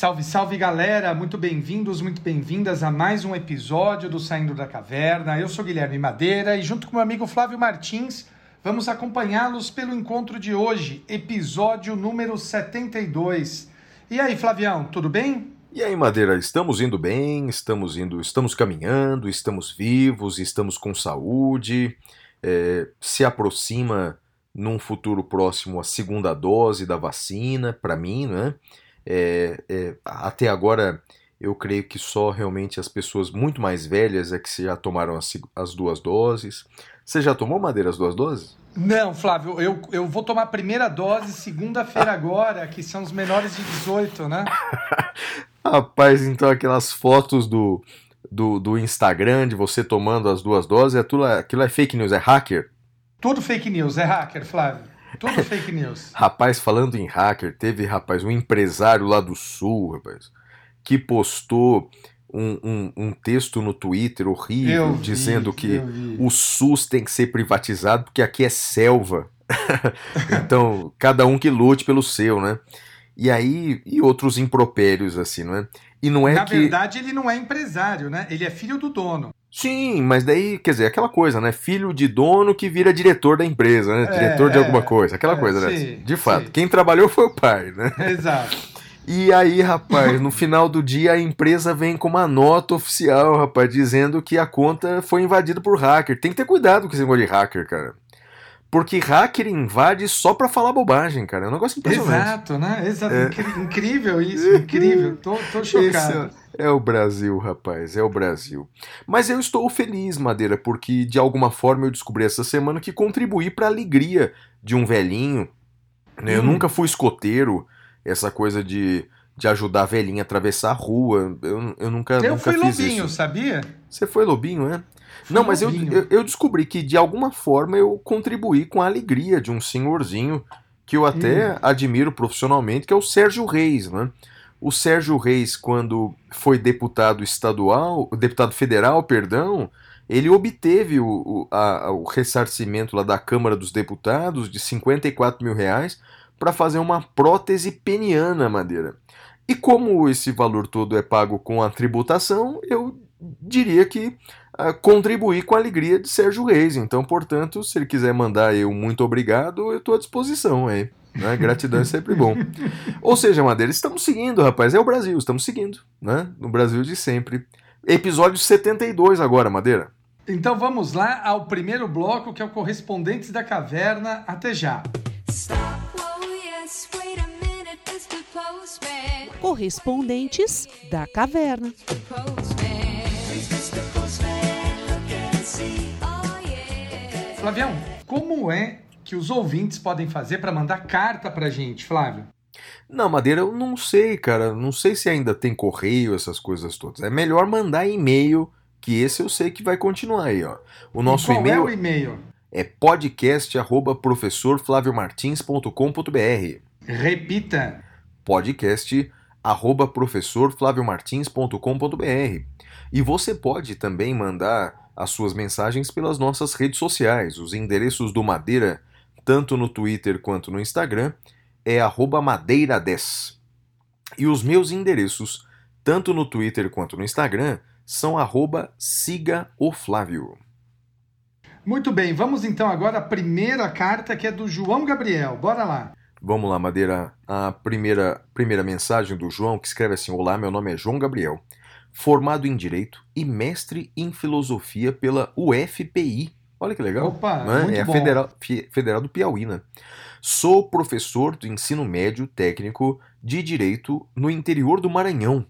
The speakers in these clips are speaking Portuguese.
Salve, salve galera, muito bem-vindos, muito bem-vindas a mais um episódio do Saindo da Caverna. Eu sou Guilherme Madeira e, junto com meu amigo Flávio Martins, vamos acompanhá-los pelo encontro de hoje, episódio número 72. E aí, Flavião, tudo bem? E aí, Madeira, estamos indo bem, estamos indo, estamos caminhando, estamos vivos, estamos com saúde. é, se aproxima num futuro próximo a segunda dose da vacina, para mim, né? É, é, até agora, eu creio que só realmente as pessoas muito mais velhas é que já tomaram as, as duas doses. Você já tomou, Madeira, as duas doses? Não, Flávio, eu, eu vou tomar a primeira dose segunda-feira agora, que são os menores de 18, né? Rapaz, então aquelas fotos do, do, do Instagram de você tomando as duas doses, é tudo, aquilo é fake news, é hacker? Tudo fake news, é hacker, Flávio. Tudo fake news. Rapaz, falando em hacker, teve, rapaz, um empresário lá do sul, rapaz, que postou um, um, um texto no Twitter horrível, vi, dizendo que o SUS tem que ser privatizado porque aqui é selva. então, cada um que lute pelo seu, né? E aí, e outros impropérios, assim, não é? E não é Na que. verdade, ele não é empresário, né? Ele é filho do dono. Sim, mas daí, quer dizer, aquela coisa, né? Filho de dono que vira diretor da empresa, né? É, diretor de é, alguma coisa, aquela é, coisa, né? sim, De fato, sim. quem trabalhou foi o pai, né? Exato. E aí, rapaz, no final do dia a empresa vem com uma nota oficial, rapaz, dizendo que a conta foi invadida por hacker. Tem que ter cuidado com esse negócio de hacker, cara. Porque hacker invade só pra falar bobagem, cara. É um negócio impressionante. Exato, né? Exato. Incri- Incrível isso, incrível. Tô, tô chocado. É, é o Brasil, rapaz, é o Brasil. Mas eu estou feliz, Madeira, porque de alguma forma eu descobri essa semana que contribuí para a alegria de um velhinho. né? Eu Hum. nunca fui escoteiro, essa coisa de, de ajudar a velhinha a atravessar a rua. Eu, eu nunca, Eu nunca fui fiz lobinho, isso. sabia? Você foi lobinho, é? Não, mas eu, eu, eu descobri que de alguma forma eu contribuí com a alegria de um senhorzinho que eu até Hum. admiro profissionalmente, que é o Sérgio Reis, né? O Sérgio Reis, quando foi deputado estadual, deputado federal, perdão, ele obteve o, o, a- o ressarcimento lá da Câmara dos Deputados de 54 mil reais para fazer uma prótese peniana, Madeira. E como esse valor todo é pago com a tributação, eu diria que contribuir com a alegria de Sérgio Reis. Então, portanto, se ele quiser mandar eu muito obrigado, eu estou à disposição aí. Né? Gratidão é sempre bom. Ou seja, Madeira, estamos seguindo, rapaz. É o Brasil, estamos seguindo. Né? No Brasil de sempre. Episódio 72 agora, Madeira. Então vamos lá ao primeiro bloco, que é o Correspondentes da Caverna. Até já. Oh. Correspondentes da Caverna. Flavião, como é que os ouvintes podem fazer para mandar carta pra gente, Flávio? Não, Madeira, eu não sei, cara. Não sei se ainda tem correio, essas coisas todas. É melhor mandar e-mail, que esse eu sei que vai continuar aí, ó. O nosso qual e-mail é o e-mail? é podcast@professorflaviomartins.com.br. Repita. podcast arroba professorflaviomartins.com.br e você pode também mandar as suas mensagens pelas nossas redes sociais. Os endereços do Madeira, tanto no Twitter quanto no Instagram, é arroba madeira10. E os meus endereços, tanto no Twitter quanto no Instagram, são arroba siga o Flávio. Muito bem, vamos então agora à primeira carta que é do João Gabriel. Bora lá. Vamos lá, Madeira. A primeira, primeira mensagem do João, que escreve assim: Olá, meu nome é João Gabriel, formado em Direito e mestre em Filosofia pela UFPI. Olha que legal. Opa, né? é a. Federal, Federal do Piauí, né? Sou professor do ensino médio técnico de Direito no interior do Maranhão.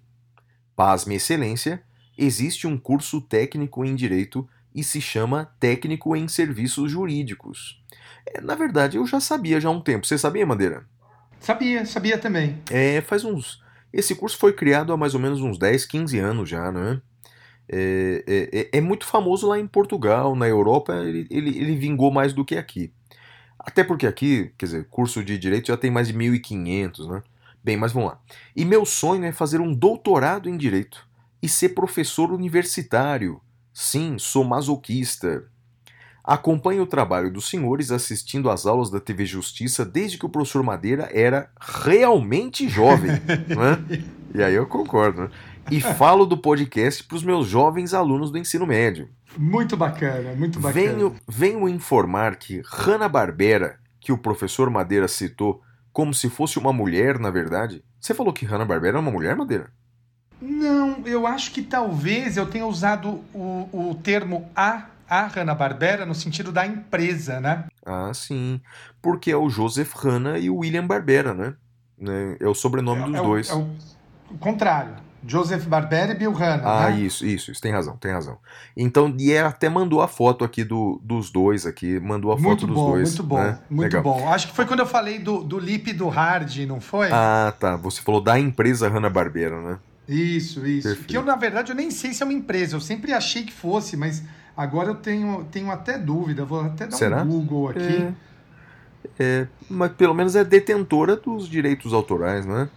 Pasme Excelência, existe um curso técnico em Direito e se chama Técnico em Serviços Jurídicos. É, na verdade, eu já sabia já há um tempo. Você sabia, Madeira? Sabia, sabia também. É, faz uns. Esse curso foi criado há mais ou menos uns 10, 15 anos já, né? É, é, é- é muito famoso lá em Portugal, na Europa, ele, ele, ele vingou mais do que aqui. Até porque aqui, quer dizer, curso de direito já tem mais de 1.500, né? Bem, mas vamos lá. E meu sonho é fazer um doutorado em direito e ser professor universitário. Sim, sou masoquista. Acompanho o trabalho dos senhores assistindo às aulas da TV Justiça desde que o professor Madeira era realmente jovem. né? E aí eu concordo. Né? E falo do podcast para os meus jovens alunos do ensino médio. Muito bacana, muito bacana. Venho, venho informar que Hanna-Barbera, que o professor Madeira citou como se fosse uma mulher, na verdade. Você falou que Hanna-Barbera é uma mulher, Madeira? Não, eu acho que talvez eu tenha usado o, o termo a, a Hanna-Barbera no sentido da empresa, né? Ah, sim. Porque é o Joseph Hanna e o William Barbera, né? Né? É o sobrenome dos é, o- dois. é o, o contrário. Joseph Barbera e Bill Hanna. Ah, né? isso, isso, isso, tem razão, tem razão. Então, e ela até mandou a foto aqui do, dos dois aqui, mandou a foto Muito dos bom, dois. muito bom, né? muito Legal. bom. Acho que foi quando eu falei do, do Lip e do Hard, não foi? Ah, tá. Você falou da empresa Hanna-Barbera, né? Isso, isso. Perfeito. Que eu, na verdade, eu nem sei se é uma empresa. Eu sempre achei que fosse, mas agora eu tenho, tenho até dúvida. Vou até dar Será? um Google aqui. É, mas pelo menos é detentora dos direitos autorais, né?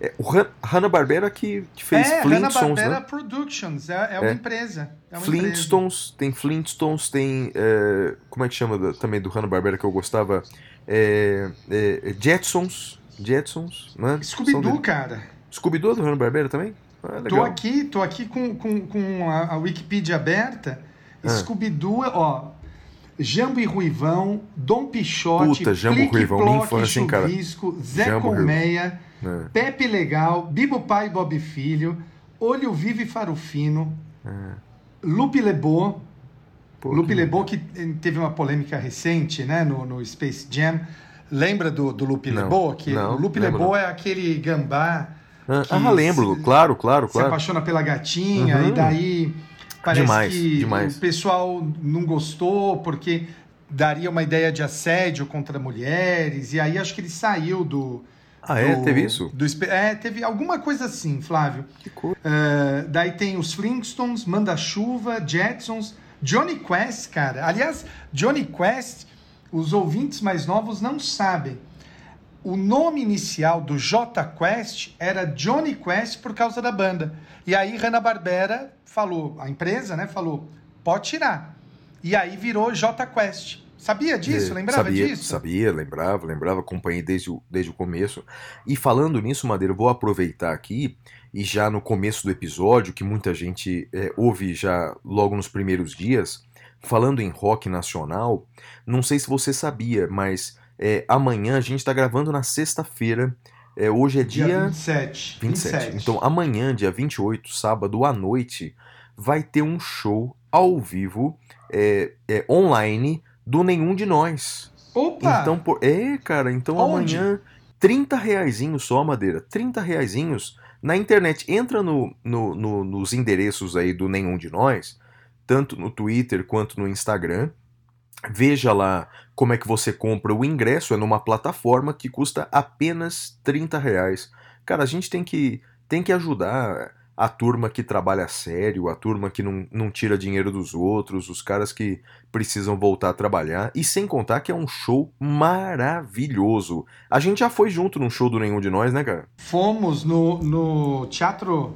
É, o Han- Hanna-Barbera que, que fez é, Flintstones, Hanna-Barbera né? Productions. É, é uma É. empresa. É uma Flintstones, tem Flintstones, tem. é, como é que chama da- também do Hanna-Barbera que eu gostava? É, é, é Jetsons. Jetsons, né? empresa. Scooby-Doo, cara. Scooby-Doo é do Hanna-Barbera também? Ah, Tô aqui, tô aqui com, com, com a, a Wikipedia aberta. Ah. Scooby-Doo, ó. Jambo e Ruivão, Dom Pichote, Puta, Jambo e Plique Ruivão, minha Ploque, infância, hein, cara? Zé Jambo. Colmeia, É. Pepe Legal, Bibo Pai e Bob Filho, Olho Vivo e Farofino, Lupe Lebô, Pô, Lupe que- Lebô que teve uma polêmica recente, né, no, no Space Jam. Lembra do, do Lupe Não, Lebô? Que não, o Lupe Lebô é aquele gambá Ah, ah, lembro, se- claro, claro, se claro. apaixona pela gatinha Uhum. e daí parece Demais, que demais. o pessoal não gostou porque daria uma ideia de assédio contra mulheres e aí acho que ele saiu do Ah, é? do- Teve isso? do é, teve alguma coisa assim, Flávio. Que coisa. É, daí tem os Flintstones, Manda-Chuva, Jetsons, Johnny Quest, cara. Aliás, Johnny Quest, os ouvintes mais novos não sabem. O nome inicial do J Quest era Johnny Quest por causa da banda. E aí Hanna-Barbera falou, a empresa, né, falou, pode tirar. E aí virou J Quest. Sabia disso? É, Lembrava sabia, disso? Sabia, lembrava, lembrava, acompanhei desde o, desde o começo. E falando nisso, Madeira, vou aproveitar aqui e já no começo do episódio, que muita gente é, ouve já logo nos primeiros dias, falando em rock nacional, não sei se você sabia, mas é, amanhã a gente está gravando na sexta-feira. é, hoje é Dia, dia 27. 27. Então amanhã, dia 28, sábado à noite, vai ter um show ao vivo, é, é, online, do Nenhum de Nós. Opa! Então, por... é, cara, então Onde? amanhã, 30 reaisinhos só, Madeira, 30 reaisinhos na internet. Entra no, no- no- nos endereços aí do Nenhum de Nós, tanto no Twitter quanto no Instagram. Veja lá como é que você compra o ingresso, é numa plataforma que custa apenas 30 reais. Cara, a gente tem que, tem que ajudar a turma que trabalha sério, a turma que não, não tira dinheiro dos outros, os caras que precisam voltar a trabalhar. E sem contar que é um show maravilhoso. A gente já foi junto num show do Nenhum de Nós, né, cara? Fomos no, no teatro.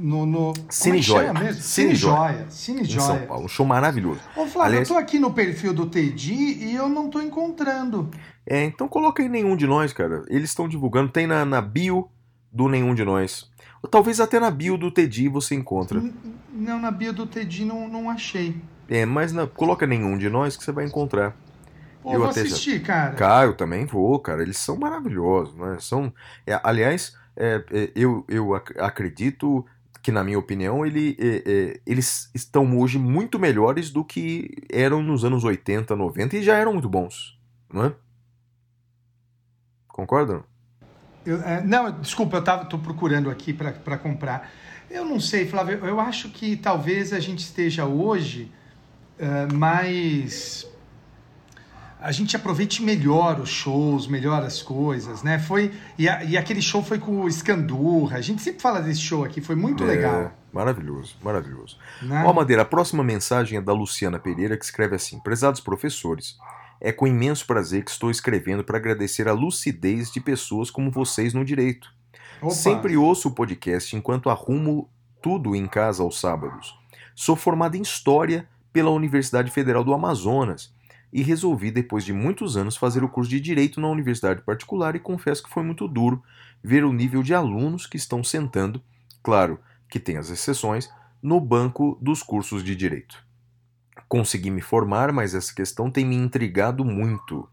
No, no Cine é que Joia. mesmo? Cine Cine Joia. Cine Em São Joia. Paulo. Um show maravilhoso. Ô, Flávio, Aliás- eu tô aqui no perfil do Tedi e eu não tô encontrando. É, então coloca aí Nenhum de Nós, cara. Eles estão divulgando. Tem na, na bio do Nenhum de Nós. Ou talvez até na bio do Tedi você encontra. Não, na bio do Tedi não, não achei. É, mas na- coloca Nenhum de Nós que você vai encontrar. Pô, Eu vou até já- assistir, cara. Cara, eu também vou, cara. Eles são maravilhosos, né? São, é, aliás, é, é, eu, eu ac- acredito que, na minha opinião, ele, é, é, eles estão hoje muito melhores do que eram nos anos 80, 90 e já eram muito bons, não é? Concordam? Eu- é, não, desculpa, eu tava, tô procurando aqui pra comprar. Eu não sei, Flávio, eu, acho que talvez a gente esteja hoje é, mais a gente aproveite melhor os shows, melhor as coisas, né? Foi e, a- e aquele show foi com o Escandurra. A gente sempre fala desse show aqui, foi muito É, legal. Maravilhoso, maravilhoso. Né? Ó, Madeira, a próxima mensagem é da Luciana Pereira, que escreve assim: Prezados professores, é com imenso prazer que estou escrevendo para agradecer a lucidez de pessoas como vocês no direito. Opa. Sempre ouço o podcast enquanto arrumo tudo em casa aos sábados. Sou formado em História pela Universidade Federal do Amazonas e resolvi, depois de muitos anos, fazer o curso de Direito na universidade particular e confesso que foi muito duro ver o nível de alunos que estão sentando, claro que tem as exceções, no banco dos cursos de Direito. Consegui me formar, mas essa questão tem me intrigado muito.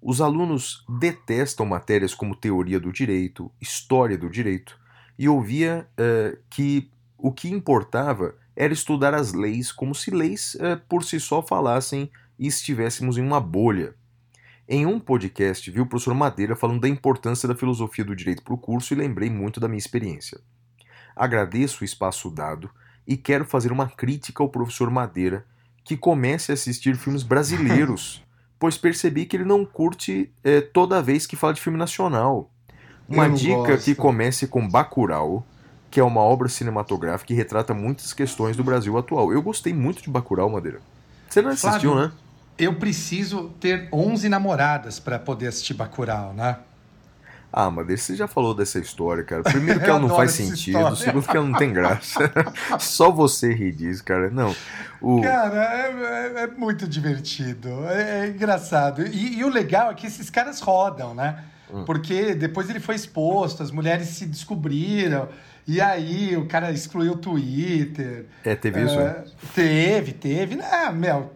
Os alunos detestam matérias como teoria do direito, história do direito, e ouvia eh, que o que importava era estudar as leis como se leis eh, por si só falassem e estivéssemos em uma bolha. Em um podcast, vi o professor Madeira falando da importância da filosofia do direito para o curso e lembrei muito da minha experiência. Agradeço o espaço dado e quero fazer uma crítica ao professor Madeira que comece a assistir filmes brasileiros, pois percebi que ele não curte eh, toda vez que fala de filme nacional. Uma dica gosto. que comece com Bacurau, que é uma obra cinematográfica que retrata muitas questões do Brasil atual. Eu gostei muito de Bacurau, Madeira. Você não assistiu, Flávio, né? Eu preciso ter 11 namoradas para poder assistir Bacurau, né? Ah, Madeira, você já falou dessa história, cara. Primeiro que ela não faz sentido, história. segundo que ela não tem graça. Só você ri disso, cara. Não. O... Cara, é, é- é muito divertido, é, é engraçado. E, e o legal é que esses caras rodam, né? Hum. Porque depois ele foi exposto, as mulheres se descobriram, e aí o cara excluiu o Twitter. É, teve isso, né? É, Teve, teve. Ah, meu,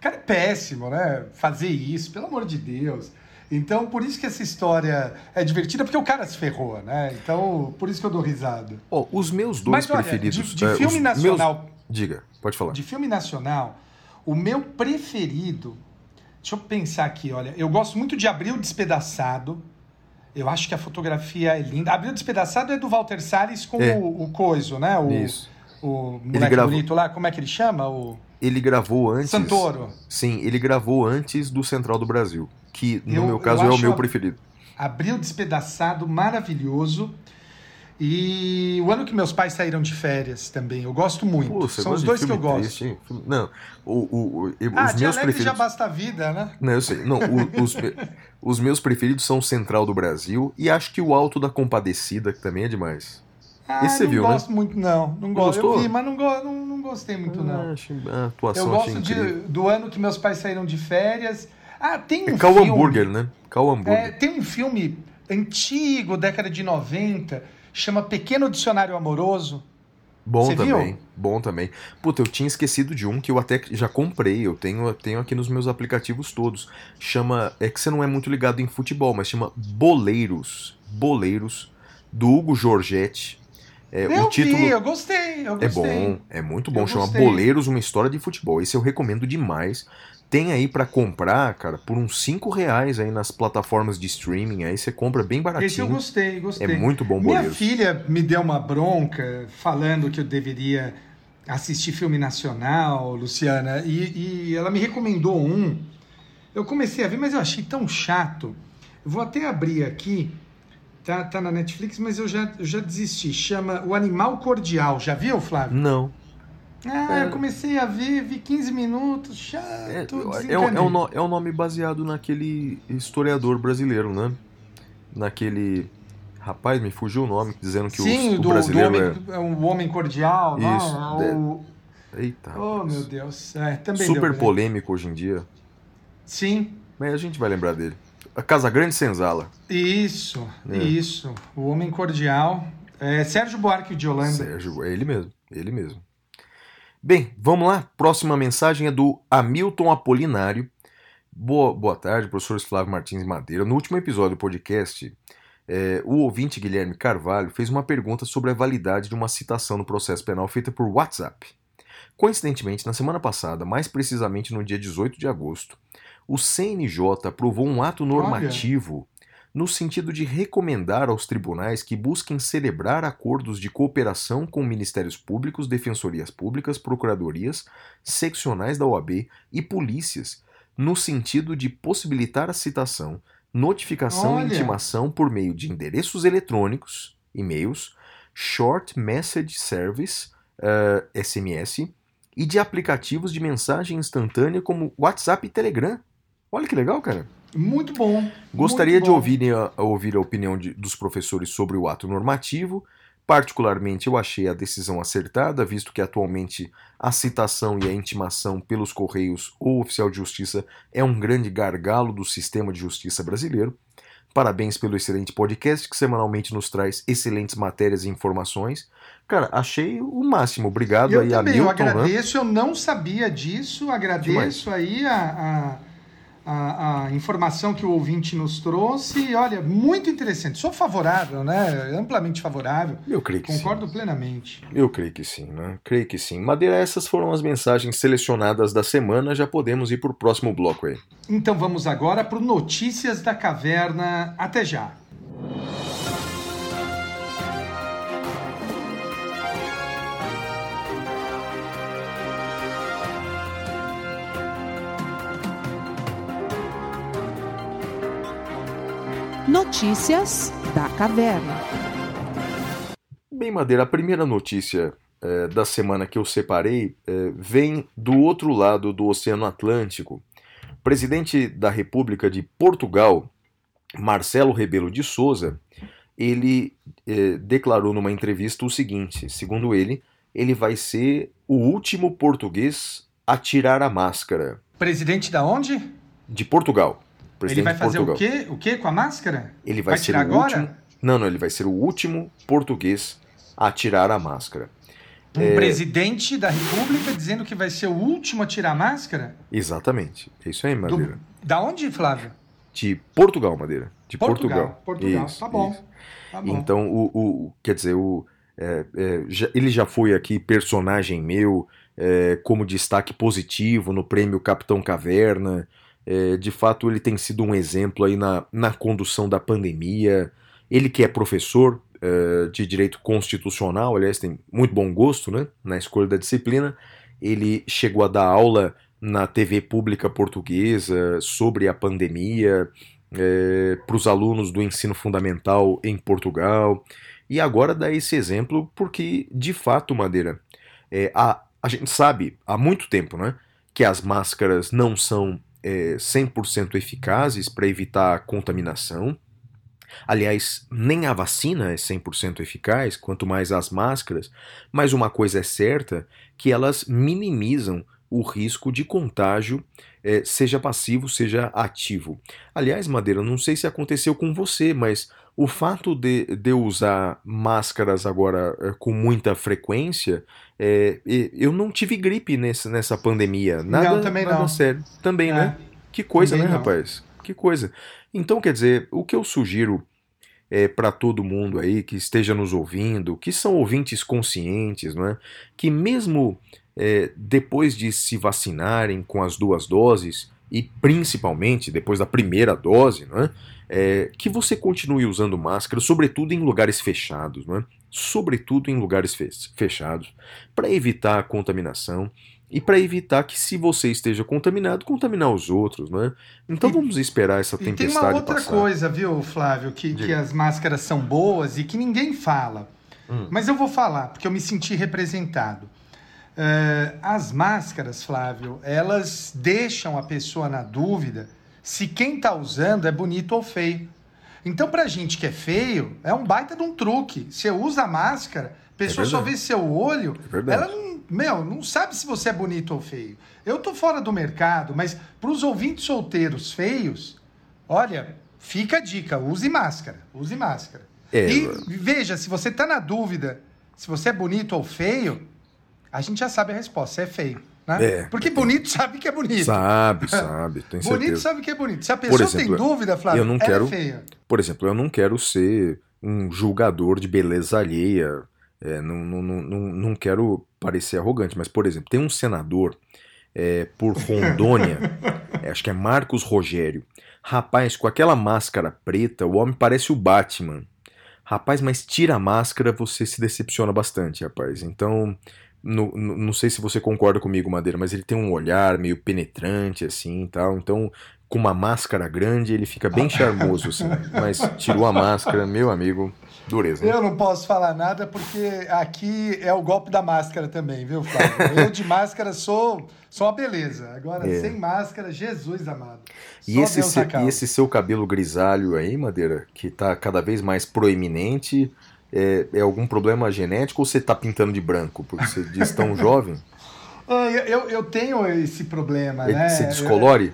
cara é péssimo, né? Fazer isso, pelo amor de Deus. Então, por isso que essa história é divertida, porque o cara se ferrou, né? Então, por isso que eu dou risada. Ó, os meus dois Mas olha, preferidos. de, de é, filme nacional, meus- Diga, pode falar. de filme nacional, o meu preferido. Deixa eu pensar aqui, olha. Eu gosto muito de Abril Despedaçado. Eu acho que a fotografia é linda. Abril Despedaçado é do Walter Salles com É. o, o Coiso, né? O, Isso. o moleque gravou- bonito lá, como é que ele chama? O Ele gravou antes. Santoro. Sim, ele gravou antes do Central do Brasil, que no Eu- meu eu caso é o meu preferido. Abril Despedaçado, maravilhoso. E o ano que meus pais saíram de férias também. Eu gosto muito. Pô, São os dois que eu gosto. triste, Não, o, o, o- Ah, os meus alegre já preferidos. basta a vida, né? Não, eu sei. Não, os, os meus preferidos são o Central do Brasil e acho que o Alto da Compadecida, que também é demais. Ah, Esse você não viu, né? gosto muito, não. Não gosto. Eu gostou? vi, mas não, go não, não gostei muito, Ah, não. achei- a atuação Eu gosto de, incrível. do ano que meus pais saíram de férias. Ah, tem um É Cal filme. Hambúrguer, né? Cal Hambúrguer. É, tem um filme antigo, década de 90, chama Pequeno Dicionário Amoroso. Bom Você viu? também, bom também. Puta, eu tinha esquecido de um que eu até já comprei, eu tenho, eu tenho aqui nos meus aplicativos todos. Chama, é que você não é muito ligado em futebol, mas chama Boleiros. Boleiros, do Hugo Giorgetti. É, eu o título vi, eu gostei, eu é gostei. bom, é muito bom. Eu Chama gostei. Boleiros, uma história de futebol. Esse eu recomendo demais. Tem aí pra comprar, cara, por uns 5 reais aí nas plataformas de streaming. Aí você compra bem Esse eu baratinho. gostei, É gostei. muito bom Minha Boleiros. filha me deu uma bronca falando que eu deveria assistir filme nacional, Luciana, e, e ela me recomendou um. Eu comecei a ver, mas eu achei tão chato. Eu vou até abrir aqui. Tá, tá na Netflix, mas eu já, eu já desisti. Chama O Animal Cordial. Já viu, Flávio? Não. Ah, É. eu comecei a ver, vi 15 minutos, chato. É, é, é um, no- é um nome baseado naquele historiador brasileiro, né? Naquele. Rapaz, me fugiu o nome, dizendo que Sim, o, o do, do brasileiro homem, é. é um homem cordial, Isso, não? é. O, Eita. Oh, rapaz. meu Deus. É, também Super deu, né? polêmico hoje em dia. Sim, Mas a gente vai lembrar dele. A Casa Grande Senzala. isso, É. isso. O Homem Cordial. É, Sérgio Buarque de Holanda. Sérgio, é ele mesmo. Ele mesmo. Bem, vamos lá. Próxima mensagem é do Hamilton Apolinário. Boa, boa tarde, professores Flávio Martins Madeira. No último episódio do podcast, é, o ouvinte Guilherme Carvalho fez uma pergunta sobre a validade de uma citação no processo penal feita por WhatsApp. Coincidentemente, na semana passada, mais precisamente no dia 18 de agosto, o CNJ aprovou um ato normativo no sentido de recomendar aos tribunais que busquem celebrar acordos de cooperação com ministérios públicos, defensorias públicas, procuradorias, seccionais da OAB e polícias no sentido de possibilitar a citação, notificação Olha. e intimação por meio de endereços eletrônicos, e-mails, Short Message Service, eh, SMS, e de aplicativos de mensagem instantânea como WhatsApp e Telegram. Olha que legal, cara. Muito bom. Gostaria muito de bom. ouvir a, a ouvir a opinião de- dos professores sobre o ato normativo. Particularmente, eu achei a decisão acertada, visto que atualmente a citação e a intimação pelos Correios ou oficial de justiça é um grande gargalo do sistema de justiça brasileiro. Parabéns pelo excelente podcast que semanalmente nos traz excelentes matérias e informações. Cara, achei o máximo. Obrigado Eu aí a também, eu né? agradeço, eu não sabia disso, agradeço aí a, a, a, a informação que o ouvinte nos trouxe. Olha, muito interessante. Sou favorável, né? Amplamente favorável. Eu creio que sim. Concordo plenamente. Eu creio que sim, né? Creio que sim. Madeira, essas foram as mensagens selecionadas da semana. Já podemos ir para o próximo bloco aí. Então vamos agora para o Notícias da Caverna. Até já. Notícias da Caverna. Bem, Madeira, a primeira notícia eh, da semana que eu separei eh, vem do outro lado do Oceano Atlântico. O presidente da República de Portugal, Marcelo Rebelo de Souza, ele eh, declarou numa entrevista o seguinte: segundo ele, ele vai ser o último português a tirar a máscara Presidente da onde? de Portugal. Ele Presidente vai de fazer o quê? O quê com a máscara? Ele vai, Vai ser tirar o agora? último. Não, não, ele vai ser o último português a tirar a máscara. Um É. presidente da República dizendo que vai ser o último a tirar a máscara? Exatamente. É isso aí, Do- Madeira. Da onde, Flávio? De Portugal, Madeira. De Portugal. Portugal. Portugal. Isso, tá bom. Tá bom. Então, o, o- quer dizer, o, é, é, já- ele já foi aqui personagem meu, é, como destaque positivo no prêmio Capitão Caverna. É, de fato, ele tem sido um exemplo aí na, na condução da pandemia. Ele que é professor é, de direito constitucional, aliás, tem muito bom gosto né, na escolha da disciplina. Ele chegou a dar aula na TV pública portuguesa sobre a pandemia para os alunos do ensino fundamental em Portugal. E agora dá esse exemplo porque, de fato, Madeira, é, a, a gente sabe há muito tempo né, que as máscaras não são é, 100% eficazes para evitar contaminação. Aliás, nem a vacina é 100% eficaz, quanto mais as máscaras, mas uma coisa é certa, que elas minimizam o risco de contágio, eh, seja passivo, seja ativo. Aliás, Madeira, não sei se aconteceu com você, mas o fato de, de eu usar máscaras agora eh, com muita frequência, eh, e- eu não tive gripe nessa, nessa pandemia. Nada, Não, também nada não. sério. Também, É. né? Que coisa, Também né, não. rapaz? Que coisa. Então, quer dizer, o que eu sugiro é, para todo mundo aí que esteja nos ouvindo, que são ouvintes conscientes, não é? que mesmo é, depois de se vacinarem com as duas doses, e principalmente depois da primeira dose, não é? É, que você continue usando máscara, sobretudo em lugares fechados, não é? sobretudo em lugares fe- fechados, para evitar a contaminação e para evitar que, se você esteja contaminado, contaminar os outros. Não é? Então E- vamos esperar essa E tem tempestade uma outra passar. coisa, viu, Flávio, que, que as máscaras são boas e que ninguém fala. Hum. Mas eu vou falar, porque eu me senti representado. Eh, as máscaras, Flávio, elas deixam a pessoa na dúvida se quem está usando é bonito ou feio. Então, pra gente que é feio, é um baita de um truque. Você usa a máscara, a pessoa só verdade. vê seu olho, É ela não, meu, não sabe se você é bonito ou feio. Eu tô fora do mercado, mas pros ouvintes solteiros feios, olha, fica a dica, use máscara, use máscara. É, e veja, se você tá na dúvida se você é bonito ou feio, a gente já sabe a resposta, você é feio. Né? É. Porque bonito sabe que é bonito. Sabe, sabe, bonito certeza. sabe que é bonito. Se a pessoa exemplo, tem dúvida, Flávio, eu não ela quero- é feia. Por exemplo, eu não quero ser um julgador de beleza alheia, é, não, não, não, não, não quero parecer arrogante, mas, por exemplo, tem um senador é, por Rondônia, é, acho que é Marcos Rogério. Rapaz, com aquela máscara preta, o homem parece o Batman. Rapaz, mas tira a máscara, você se decepciona bastante, rapaz. Então, no- no- não sei se você concorda comigo, Madeira, mas ele tem um olhar meio penetrante, assim e tal. Então, com uma máscara grande, ele fica bem charmoso, assim. Mas tirou a máscara, meu amigo, dureza. né? Eu não posso falar nada porque aqui é o golpe da máscara também, viu, Flávio? Eu de máscara sou, sou uma beleza. Agora, É. sem máscara, Jesus amado. Só E esse, se- e esse seu cabelo grisalho aí, Madeira, que tá cada vez mais proeminente, é, é algum problema genético ou você tá pintando de branco? Porque você diz tão jovem, Ah, Eu, eu, eu tenho esse problema, ele né? se descolore?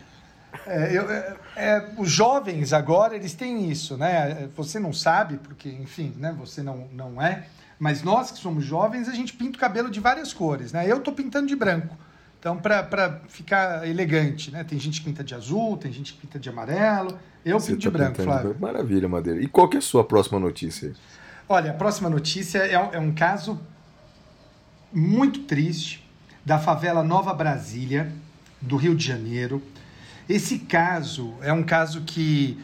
É, eu- é, é, os jovens agora, eles têm isso, né? Você não sabe, porque, enfim, né? Você não, não é. Mas nós que somos jovens, a gente pinta o cabelo de várias cores, né? Eu tô pintando de branco. Então, para ficar elegante, né? Tem gente que pinta de azul, tem gente que pinta de amarelo. Eu Você pinto de tá branco, de Flávio. branco? Maravilha, Madeira. E qual que é a sua próxima notícia? Olha, a próxima notícia é, um- é um caso muito triste da favela Nova Brasília, do Rio de Janeiro. Esse caso é um caso que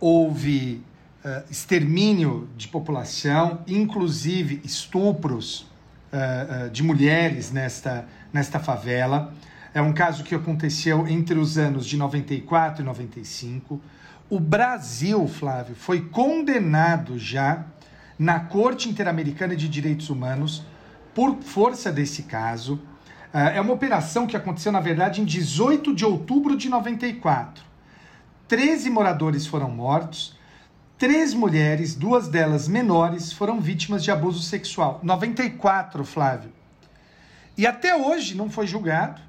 houve eh, extermínio de população, inclusive estupros eh, eh, de mulheres nesta, nesta favela. É um caso que aconteceu entre os anos de 94 e 95. O Brasil, Flávio, foi condenado já na Corte Interamericana de Direitos Humanos por força desse caso. Ah, É uma operação que aconteceu, na verdade, em 18 de outubro de 94. 13 moradores foram mortos, três mulheres, duas delas menores, foram vítimas de abuso sexual. 94, Flávio. E até hoje não foi julgado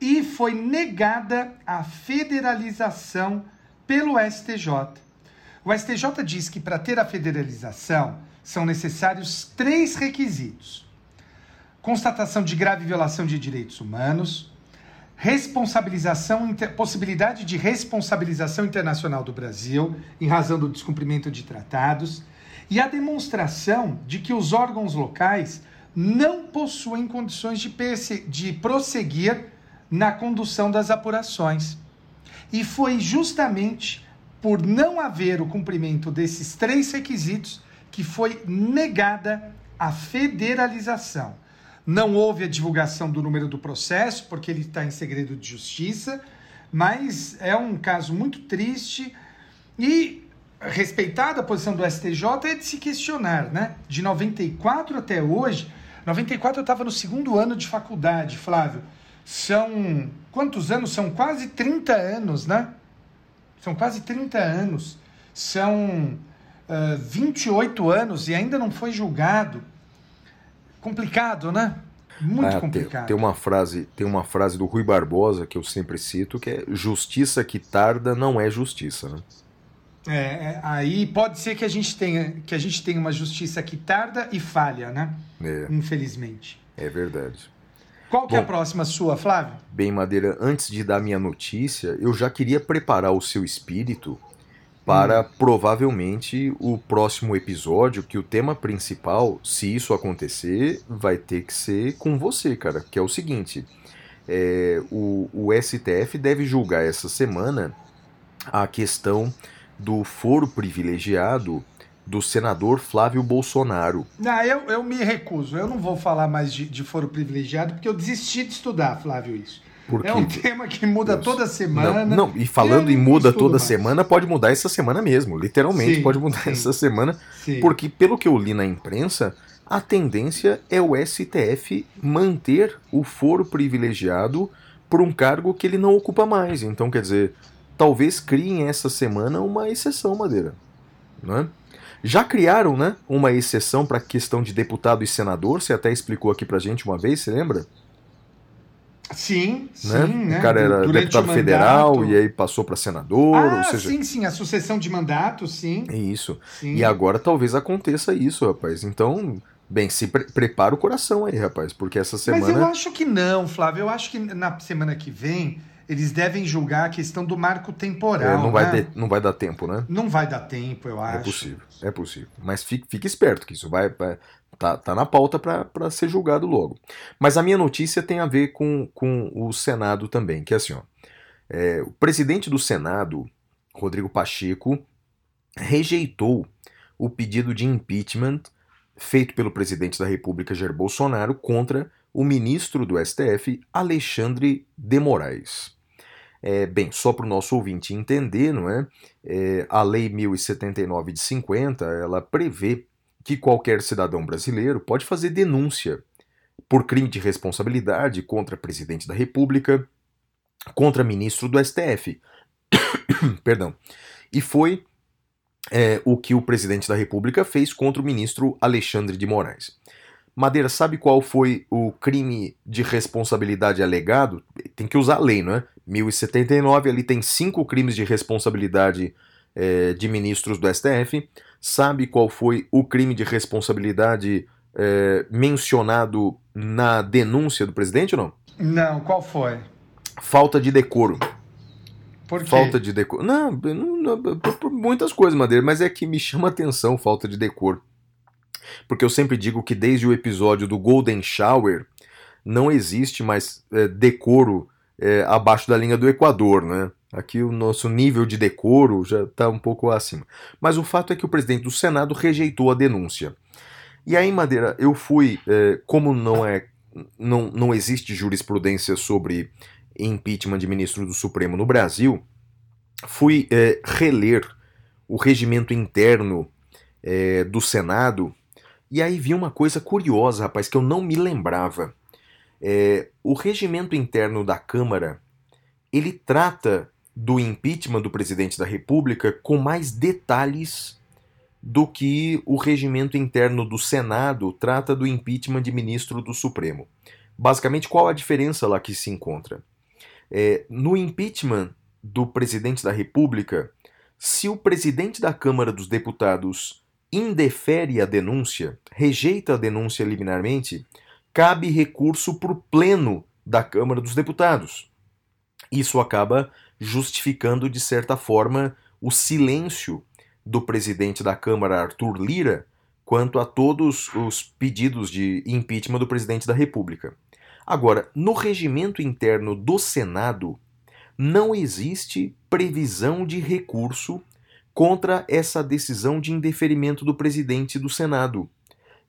e foi negada a federalização pelo STJ. O STJ diz que para ter a federalização são necessários três requisitos: constatação de grave violação de direitos humanos, responsabilização, possibilidade de responsabilização internacional do Brasil em razão do descumprimento de tratados e a demonstração de que os órgãos locais não possuem condições de, de prosseguir na condução das apurações. E foi justamente por não haver o cumprimento desses três requisitos que foi negada a federalização. Não houve a divulgação do número do processo, porque ele está em segredo de justiça, mas é um caso muito triste e, respeitada a posição do STJ, é de se questionar, né? De 94 até hoje, 94 eu estava no segundo ano de faculdade, Flávio. São quantos anos? São quase 30 anos, né? São quase 30 anos. São ah, 28 anos e ainda não foi julgado. Complicado, né? Muito Ah, tem, complicado. tem uma frase, tem uma frase do Rui Barbosa que eu sempre cito que é justiça que tarda não é justiça, né? É, é, aí pode ser que a gente tenha que a gente tenha uma justiça que tarda e falha, né? É, Infelizmente. é verdade. Qual que é a Bom. próxima sua, Flávio? Bem, Madeira, antes de dar minha notícia, eu já queria preparar o seu espírito para provavelmente o próximo episódio, que o tema principal, se isso acontecer, vai ter que ser com você, cara. Que é o seguinte: é, o, o STF deve julgar essa semana a questão do foro privilegiado do senador Flávio Bolsonaro. Não, eu, eu me recuso. Eu não vou falar mais de, de foro privilegiado, porque eu desisti de estudar, Flávio, isso. Porque É um tema que muda Deus. toda semana. Não, não, e falando em não muda toda mais. semana, pode mudar essa semana mesmo. Literalmente Sim, pode mudar sim. essa semana. Sim. Porque, pelo que eu li na imprensa, a tendência é o STF manter o foro privilegiado por um cargo que ele não ocupa mais. Então, quer dizer, talvez criem essa semana uma exceção, Madeira. Né? Já criaram né, uma exceção para a questão de deputado e senador, você até explicou aqui pra gente uma vez, você lembra? Sim, sim, Né? né? O cara era Durante deputado federal e aí passou para senador, Ah, ou seja, sim, sim, a sucessão de mandato, sim. é isso. sim. E agora talvez aconteça isso, rapaz. Então, bem, se pre- prepara o coração aí, rapaz, porque essa Mas eu semana acho que não, Flávio. Eu acho que na semana que vem eles devem julgar a questão do marco é, temporal. não, vai né? não vai dar tempo, né? Não vai dar tempo, eu acho. É possível, é possível. Mas fique, fique esperto que isso vai, vai- tá, tá na pauta para ser julgado logo. Mas a minha notícia tem a ver com, com o Senado também, que é assim, ó. É, o presidente do Senado, Rodrigo Pacheco, rejeitou o pedido de impeachment feito pelo presidente da República Jair Bolsonaro contra o ministro do STF, Alexandre de Moraes. É, bem, só para o nosso ouvinte entender, não é? É, a Lei 1079 de 50, ela prevê que qualquer cidadão brasileiro pode fazer denúncia por crime de responsabilidade contra presidente da República, contra ministro do STF. Perdão. E foi é, o que o presidente da República fez contra o ministro Alexandre de Moraes. Madeira, sabe qual foi o crime de responsabilidade alegado? Tem que usar a lei, não é? 1079, ali tem cinco crimes de responsabilidade é, de ministros do STF. Sabe qual foi o crime de responsabilidade é, mencionado na denúncia do presidente ou não? Não, qual foi? Falta de decoro. Por quê? Falta de decoro. Não, não, não, por, por muitas coisas, Madeira, mas é que me chama atenção falta de decoro. Porque eu sempre digo que desde o episódio do Golden Shower não existe mais é, decoro é, abaixo da linha do Equador, né? Aqui o nosso nível de decoro já está um pouco acima. Mas o fato é que o presidente do Senado rejeitou a denúncia. E aí, Madeira, eu fui, é, como não é, não, não existe jurisprudência sobre impeachment de ministro do Supremo no Brasil, fui é, reler o regimento interno é, do Senado e aí vi uma coisa curiosa, rapaz, que eu não me lembrava. É, o regimento interno da Câmara ele trata do impeachment do presidente da República com mais detalhes do que o regimento interno do Senado trata do impeachment de ministro do Supremo. Basicamente, qual a diferença lá que se encontra? É, no impeachment do presidente da República, se o presidente da Câmara dos Deputados indefere a denúncia, rejeita a denúncia liminarmente, cabe recurso o pleno da Câmara dos Deputados. Isso acaba justificando, de certa forma, o silêncio do presidente da Câmara, Arthur Lira, quanto a todos os pedidos de impeachment do presidente da República. Agora, no regimento interno do Senado, não existe previsão de recurso contra essa decisão de indeferimento do presidente do Senado.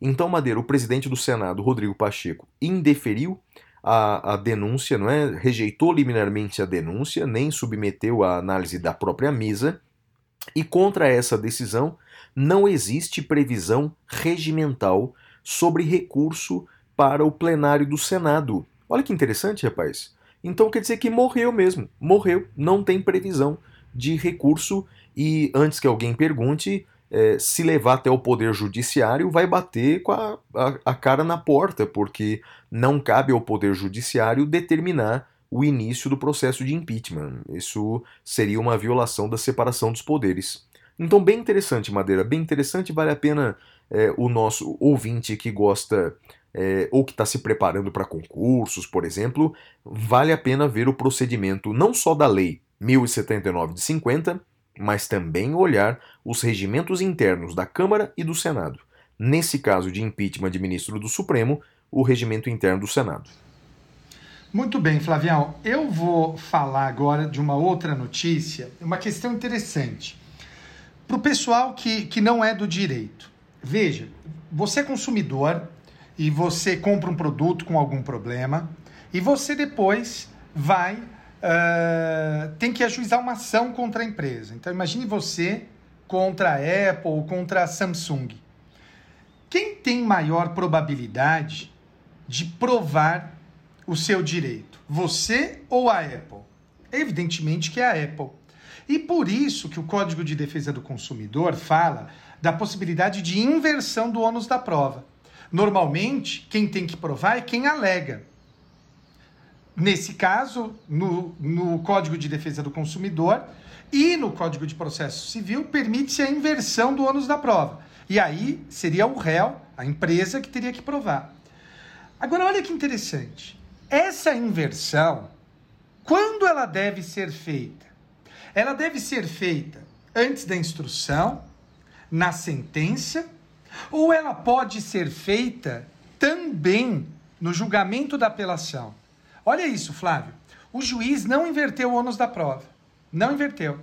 Então, Madeira, o presidente do Senado, Rodrigo Pacheco, indeferiu a, a denúncia, não é? rejeitou liminarmente a denúncia, nem submeteu à análise da própria mesa, e contra essa decisão não existe previsão regimental sobre recurso para o plenário do Senado. Olha que interessante, rapaz. Então quer dizer que morreu mesmo, morreu, não tem previsão de recurso e antes que alguém pergunte, é, se levar até o Poder Judiciário, vai bater com a, a, a cara na porta, porque não cabe ao Poder Judiciário determinar o início do processo de impeachment. Isso seria uma violação da separação dos poderes. Então, bem interessante, Madeira, bem interessante, vale a pena é, o nosso ouvinte que gosta é, ou que está se preparando para concursos, por exemplo, vale a pena ver o procedimento não só da Lei 1079 de 50, mas também olhar os regimentos internos da Câmara e do Senado. Nesse caso de impeachment de ministro do Supremo, o regimento interno do Senado. Muito bem, Flavião. Eu vou falar agora de uma outra notícia, uma questão interessante. Para o pessoal que, que não é do direito. Veja, você é consumidor e você compra um produto com algum problema e você depois vai uh, tem que ajuizar uma ação contra a empresa. Então imagine você contra a Apple ou contra a Samsung. Quem tem maior probabilidade de provar o seu direito? Você ou a Apple? Evidentemente que é a Apple. E por isso que o Código de Defesa do Consumidor fala da possibilidade de inversão do ônus da prova. Normalmente, quem tem que provar é quem alega. Nesse caso, no, no Código de Defesa do Consumidor e no Código de Processo Civil, permite-se a inversão do ônus da prova. E aí seria o réu, a empresa, que teria que provar. Agora, olha que interessante. Essa inversão, quando ela deve ser feita? Ela deve ser feita antes da instrução, na sentença, ou ela pode ser feita também no julgamento da apelação? Olha isso, Flávio. O juiz não inverteu o ônus da prova. Não inverteu.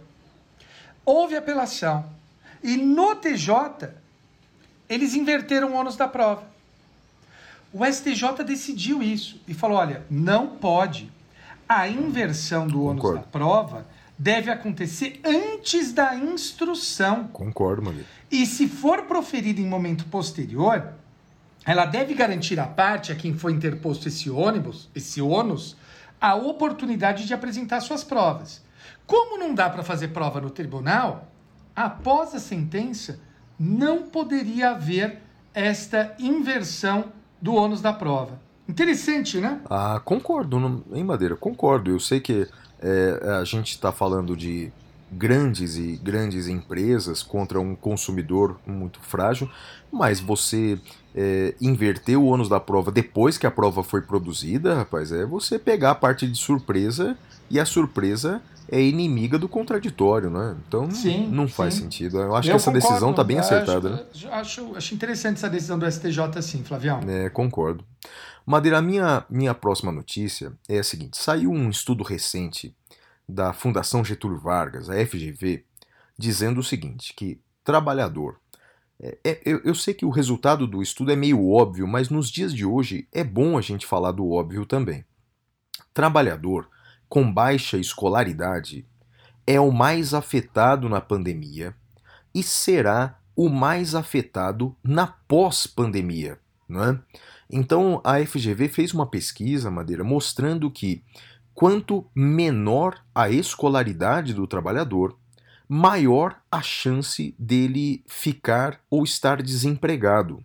Houve apelação. E no TJ, eles inverteram o ônus da prova. O STJ decidiu isso e falou: olha, não pode. A inversão do ônus Concordo. da prova deve acontecer antes da instrução. Concordo, Madeira. E se for proferida em momento posterior, ela deve garantir à parte, a quem foi interposto esse ônibus, esse ônus, a oportunidade de apresentar suas provas. Como não dá para fazer prova no tribunal, após a sentença, não poderia haver esta inversão do ônus da prova. Interessante, né? Ah, concordo, hein, Madeira? Concordo. Eu sei que é, a gente está falando de grandes e grandes empresas contra um consumidor muito frágil, mas você é, inverter o ônus da prova depois que a prova foi produzida, rapaz, é você pegar a parte de surpresa e a surpresa é inimiga do contraditório, né? Então Sim, não faz sim. sentido. Eu acho Eu que essa concordo, decisão está bem acho- acertada, né? Acho, acho interessante essa decisão do STJ, sim, Flavião. É, concordo. Madeira, a minha, minha próxima notícia é a seguinte: saiu um estudo recente da Fundação Getúlio Vargas, a FGV, dizendo o seguinte: que trabalhador. é- é- eu, eu sei que o resultado do estudo é meio óbvio, mas nos dias de hoje é bom a gente falar do óbvio também. Trabalhador com baixa escolaridade é o mais afetado na pandemia e será o mais afetado na pós-pandemia, não é? Então a FGV fez uma pesquisa, Madeira, mostrando que quanto menor a escolaridade do trabalhador, maior a chance dele ficar ou estar desempregado.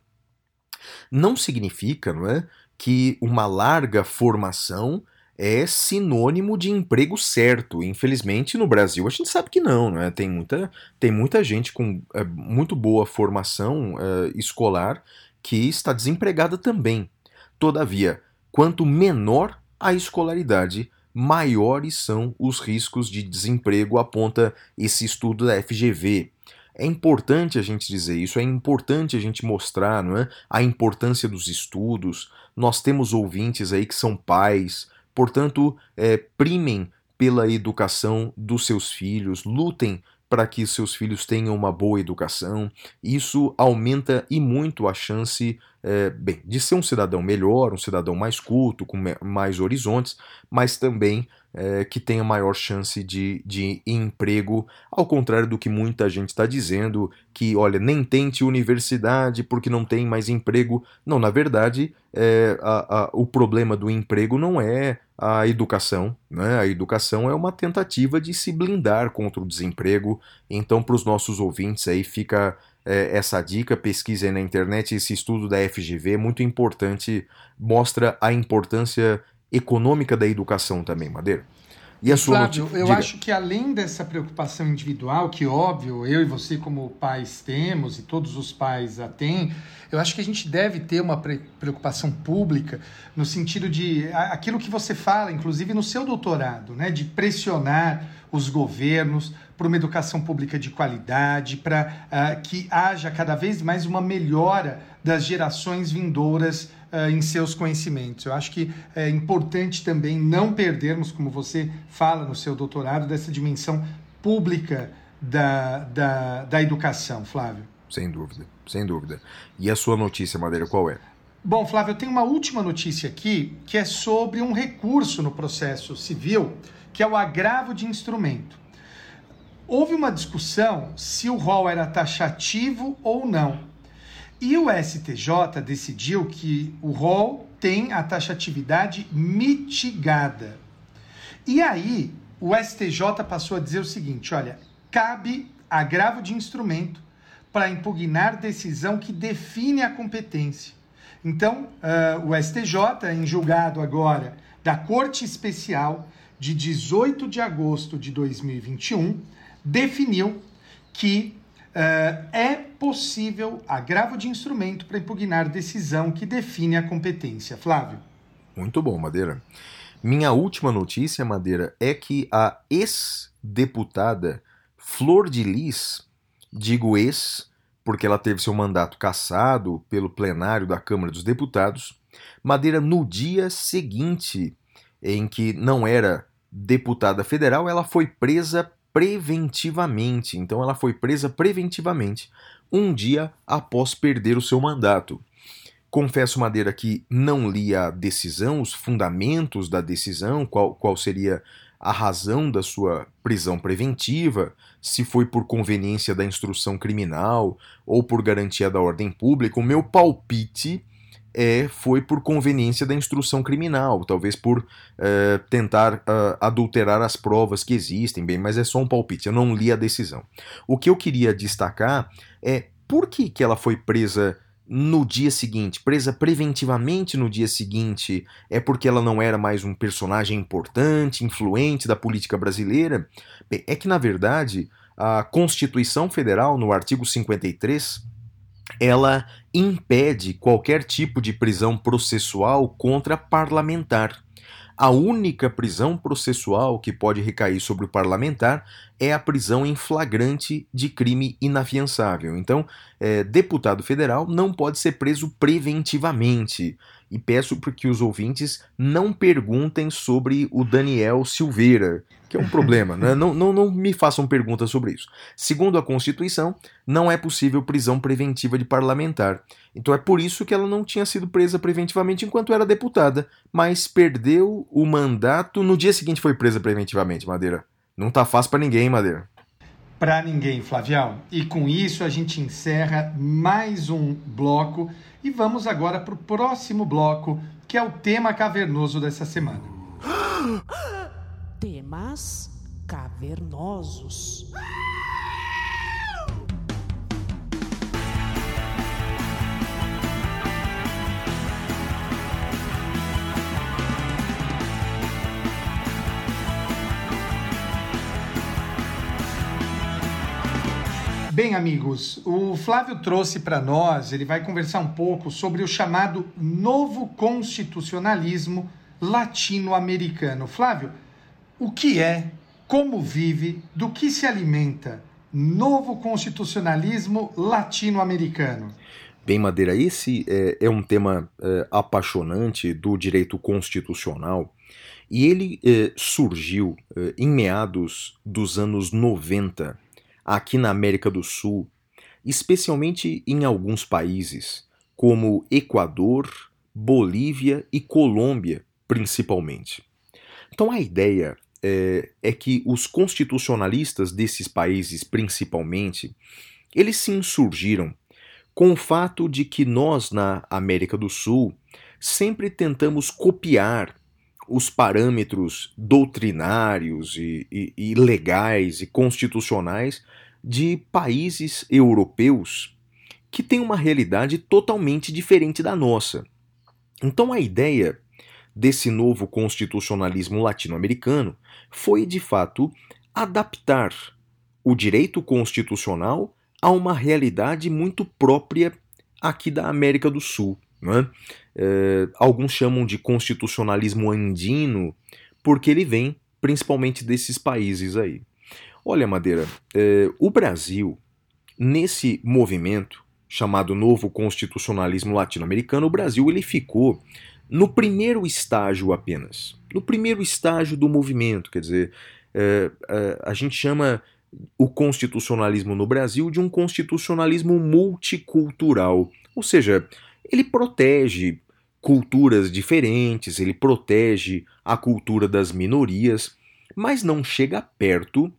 Não significa, não é, que uma larga formação é sinônimo de emprego certo. Infelizmente, no Brasil, a gente sabe que não, né? Tem muita, tem muita gente com é, muito boa formação é, escolar que está desempregada também. Todavia, quanto menor a escolaridade, maiores são os riscos de desemprego, aponta esse estudo da FGV. É importante a gente dizer isso, é importante a gente mostrar não é? a importância dos estudos. Nós temos ouvintes aí que são pais, portanto, é, primem pela educação dos seus filhos, lutem para que seus filhos tenham uma boa educação. Isso aumenta e muito a chance é, bem, de ser um cidadão melhor, um cidadão mais culto, com mais horizontes, mas também é, que tenha maior chance de, de emprego, ao contrário do que muita gente está dizendo, que, olha, nem tente universidade porque não tem mais emprego. Não, na verdade, é, a- a- o problema do emprego não é a educação, né? A educação é uma tentativa de se blindar contra o desemprego. Então, para os nossos ouvintes aí fica é, essa dica, pesquise aí na internet esse estudo da FGV, é muito importante, mostra a importância econômica da educação também, Madeira. E a sua Flávio, eu diga. acho que além dessa preocupação individual, que óbvio, eu e você como pais temos e todos os pais a têm, eu acho que a gente deve ter uma pre- preocupação pública no sentido de aquilo que você fala, inclusive no seu doutorado, né, de pressionar os governos para uma educação pública de qualidade, para ah, que haja cada vez mais uma melhora das gerações vindouras ah, em seus conhecimentos. Eu acho que é importante também não perdermos, como você fala no seu doutorado, dessa dimensão pública da, da, da educação, Flávio. Sem dúvida, sem dúvida. E a sua notícia, Madeira, qual é? Bom, Flávio, eu tenho uma última notícia aqui que é sobre um recurso no processo civil, que é o agravo de instrumento. Houve uma discussão se o rol era taxativo ou não. E o STJ decidiu que o rol tem a taxatividade mitigada. E aí, o STJ passou a dizer o seguinte: olha, cabe agravo de instrumento para impugnar decisão que define a competência. Então, ah, o STJ, em julgado agora da Corte Especial de 18 de agosto de 2021, definiu que é possível agravo de instrumento para impugnar decisão que define a competência. Flávio. Muito bom, Madeira. Minha última notícia, Madeira, é que a ex-deputada Flor de Lis, digo ex, porque ela teve seu mandato cassado pelo plenário da Câmara dos Deputados, Madeira, no dia seguinte em que não era deputada federal, ela foi presa preventivamente. Então ela foi presa preventivamente um dia após perder o seu mandato. Confesso, Madeira, que não li a decisão, os fundamentos da decisão, qual, qual seria a razão da sua prisão preventiva, se foi por conveniência da instrução criminal ou por garantia da ordem pública. O meu palpite é, foi por conveniência da instrução criminal, talvez por eh, tentar ah, adulterar as provas que existem, bem, mas é só um palpite, eu não li a decisão. O que eu queria destacar é por que, que ela foi presa no dia seguinte, presa preventivamente no dia seguinte, é porque ela não era mais um personagem importante, influente da política brasileira? Bem, é que, na verdade, a Constituição Federal, no artigo 53, ela impede qualquer tipo de prisão processual contra parlamentar. A única prisão processual que pode recair sobre o parlamentar é a prisão em flagrante de crime inafiançável. Então, é, deputado federal não pode ser preso preventivamente. E peço que os ouvintes não perguntem sobre o Daniel Silveira, que é um problema, né? não, não, não me façam perguntas sobre isso. Segundo a Constituição, não é possível prisão preventiva de parlamentar. Então é por isso que ela não tinha sido presa preventivamente enquanto era deputada, mas perdeu o mandato no dia seguinte foi presa preventivamente, Madeira. Não tá fácil para ninguém, Madeira. Para ninguém, Flavião. E com isso a gente encerra mais um bloco e vamos agora para o próximo bloco, que é o tema cavernoso dessa semana. Temas cavernosos. Bem, amigos, o Flávio trouxe para nós, ele vai conversar um pouco sobre o chamado novo constitucionalismo latino-americano. Flávio, o que é, como vive, do que se alimenta novo constitucionalismo latino-americano? Bem, Madeira, esse é, é um tema é, apaixonante do direito constitucional e ele é, surgiu é, em meados dos anos 90 aqui na América do Sul, especialmente em alguns países, como Equador, Bolívia e Colômbia, principalmente. Então a ideia é, é que os constitucionalistas desses países, principalmente, eles se insurgiram com o fato de que nós, na América do Sul, sempre tentamos copiar os parâmetros doutrinários e, e, e legais e constitucionais de países europeus que têm uma realidade totalmente diferente da nossa. Então a ideia desse novo constitucionalismo latino-americano foi, de fato, adaptar o direito constitucional a uma realidade muito própria aqui da América do Sul. É, alguns chamam de constitucionalismo andino, porque ele vem principalmente desses países aí. Olha, Madeira, é, o Brasil, nesse movimento chamado Novo Constitucionalismo Latino-Americano, o Brasil ele ficou no primeiro estágio apenas. No primeiro estágio do movimento, quer dizer, é, a gente chama o constitucionalismo no Brasil de um constitucionalismo multicultural. Ou seja, ele protege culturas diferentes, ele protege a cultura das minorias, mas não chega perto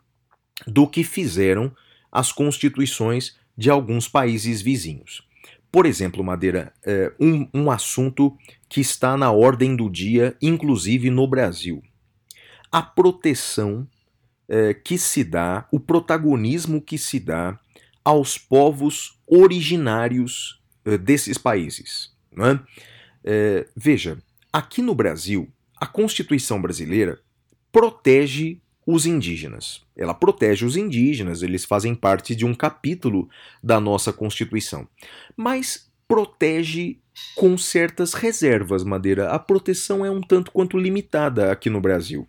do que fizeram as constituições de alguns países vizinhos. Por exemplo, Madeira, é, um, um assunto que está na ordem do dia, inclusive no Brasil. A proteção é, que se dá, o protagonismo que se dá aos povos originários desses países. É? É, veja, aqui no Brasil, a Constituição brasileira protege os indígenas. Ela protege os indígenas, eles fazem parte de um capítulo da nossa Constituição. Mas protege com certas reservas, Madeira. A proteção é um tanto quanto limitada aqui no Brasil.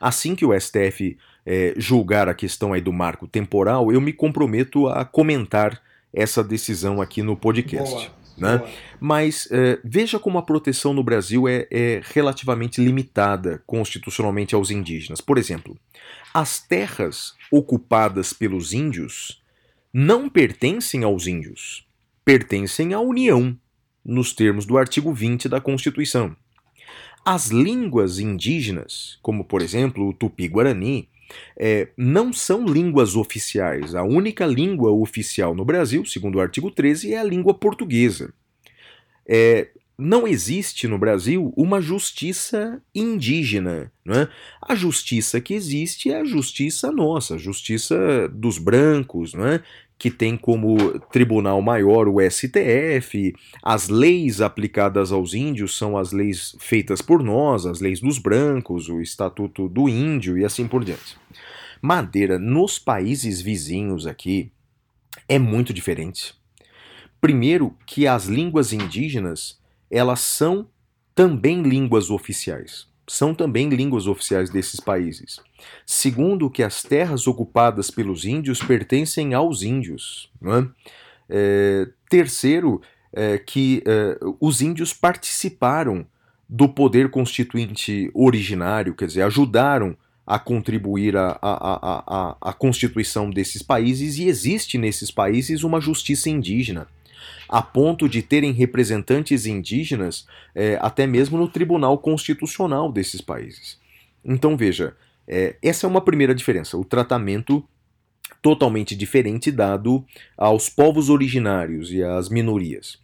Assim que o STF é, julgar a questão aí do marco temporal, eu me comprometo a comentar essa decisão aqui no podcast. Boa. Né? Boa. Mas eh, veja como a proteção no Brasil é, é relativamente limitada constitucionalmente aos indígenas. Por exemplo, as terras ocupadas pelos índios não pertencem aos índios, pertencem à União, nos termos do artigo 20 da Constituição. As línguas indígenas, como por exemplo o tupi-guarani, eh, não são línguas oficiais. A única língua oficial no Brasil, segundo o artigo 13, é a língua portuguesa. É, não existe no Brasil uma justiça indígena. Né? A justiça que existe é a justiça nossa, a justiça dos brancos, né? Que tem como tribunal maior o STF. As leis aplicadas aos índios são as leis feitas por nós, as leis dos brancos, o Estatuto do Índio e assim por diante. Madeira, nos países vizinhos aqui, é muito diferente. Primeiro, que as línguas indígenas elas são também línguas oficiais. São também línguas oficiais desses países. Segundo, que as terras ocupadas pelos índios pertencem aos índios. é? É, terceiro, é, que é, os índios participaram do poder constituinte originário, quer dizer, ajudaram a contribuir à a, a, a, a constituição desses países e existe nesses países uma justiça indígena a ponto de terem representantes indígenas é, até mesmo no Tribunal Constitucional desses países. Então veja, é, essa é uma primeira diferença, o tratamento totalmente diferente dado aos povos originários e às minorias.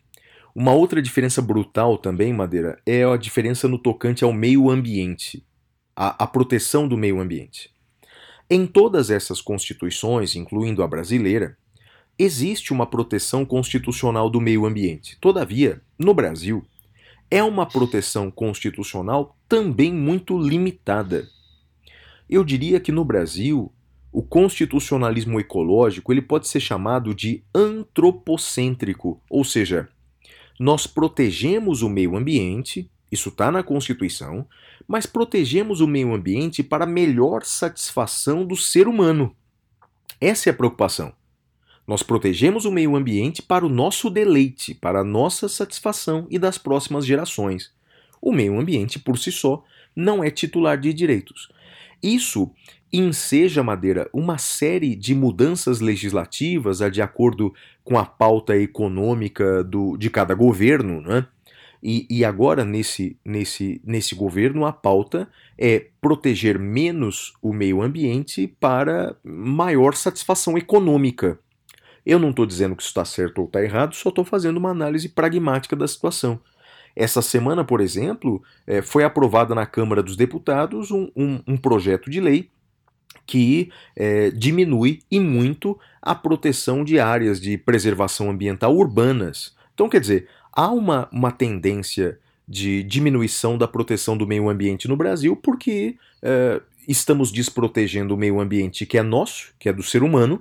Uma outra diferença brutal também, Madeira, é a diferença no tocante ao meio ambiente, a proteção do meio ambiente. Em todas essas constituições, incluindo a brasileira, existe uma proteção constitucional do meio ambiente. Todavia, no Brasil, é uma proteção constitucional também muito limitada. Eu diria que no Brasil, o constitucionalismo ecológico ele pode ser chamado de antropocêntrico, ou seja, nós protegemos o meio ambiente, isso está na Constituição, mas protegemos o meio ambiente para melhor satisfação do ser humano. Essa é a preocupação. Nós protegemos o meio ambiente para o nosso deleite, para a nossa satisfação e das próximas gerações. O meio ambiente, por si só, não é titular de direitos. Isso enseja, Madeira, uma série de mudanças legislativas de acordo com a pauta econômica do, de cada governo, né? E, e agora, nesse, nesse, nesse governo, a pauta é proteger menos o meio ambiente para maior satisfação econômica. Eu não estou dizendo que isso está certo ou está errado, só estou fazendo uma análise pragmática da situação. Essa semana, por exemplo, eh, foi aprovada na Câmara dos Deputados um, um- um projeto de lei que eh, diminui e muito a proteção de áreas de preservação ambiental urbanas. Então, quer dizer, há uma, uma tendência de diminuição da proteção do meio ambiente no Brasil porque eh, estamos desprotegendo o meio ambiente que é nosso, que é do ser humano,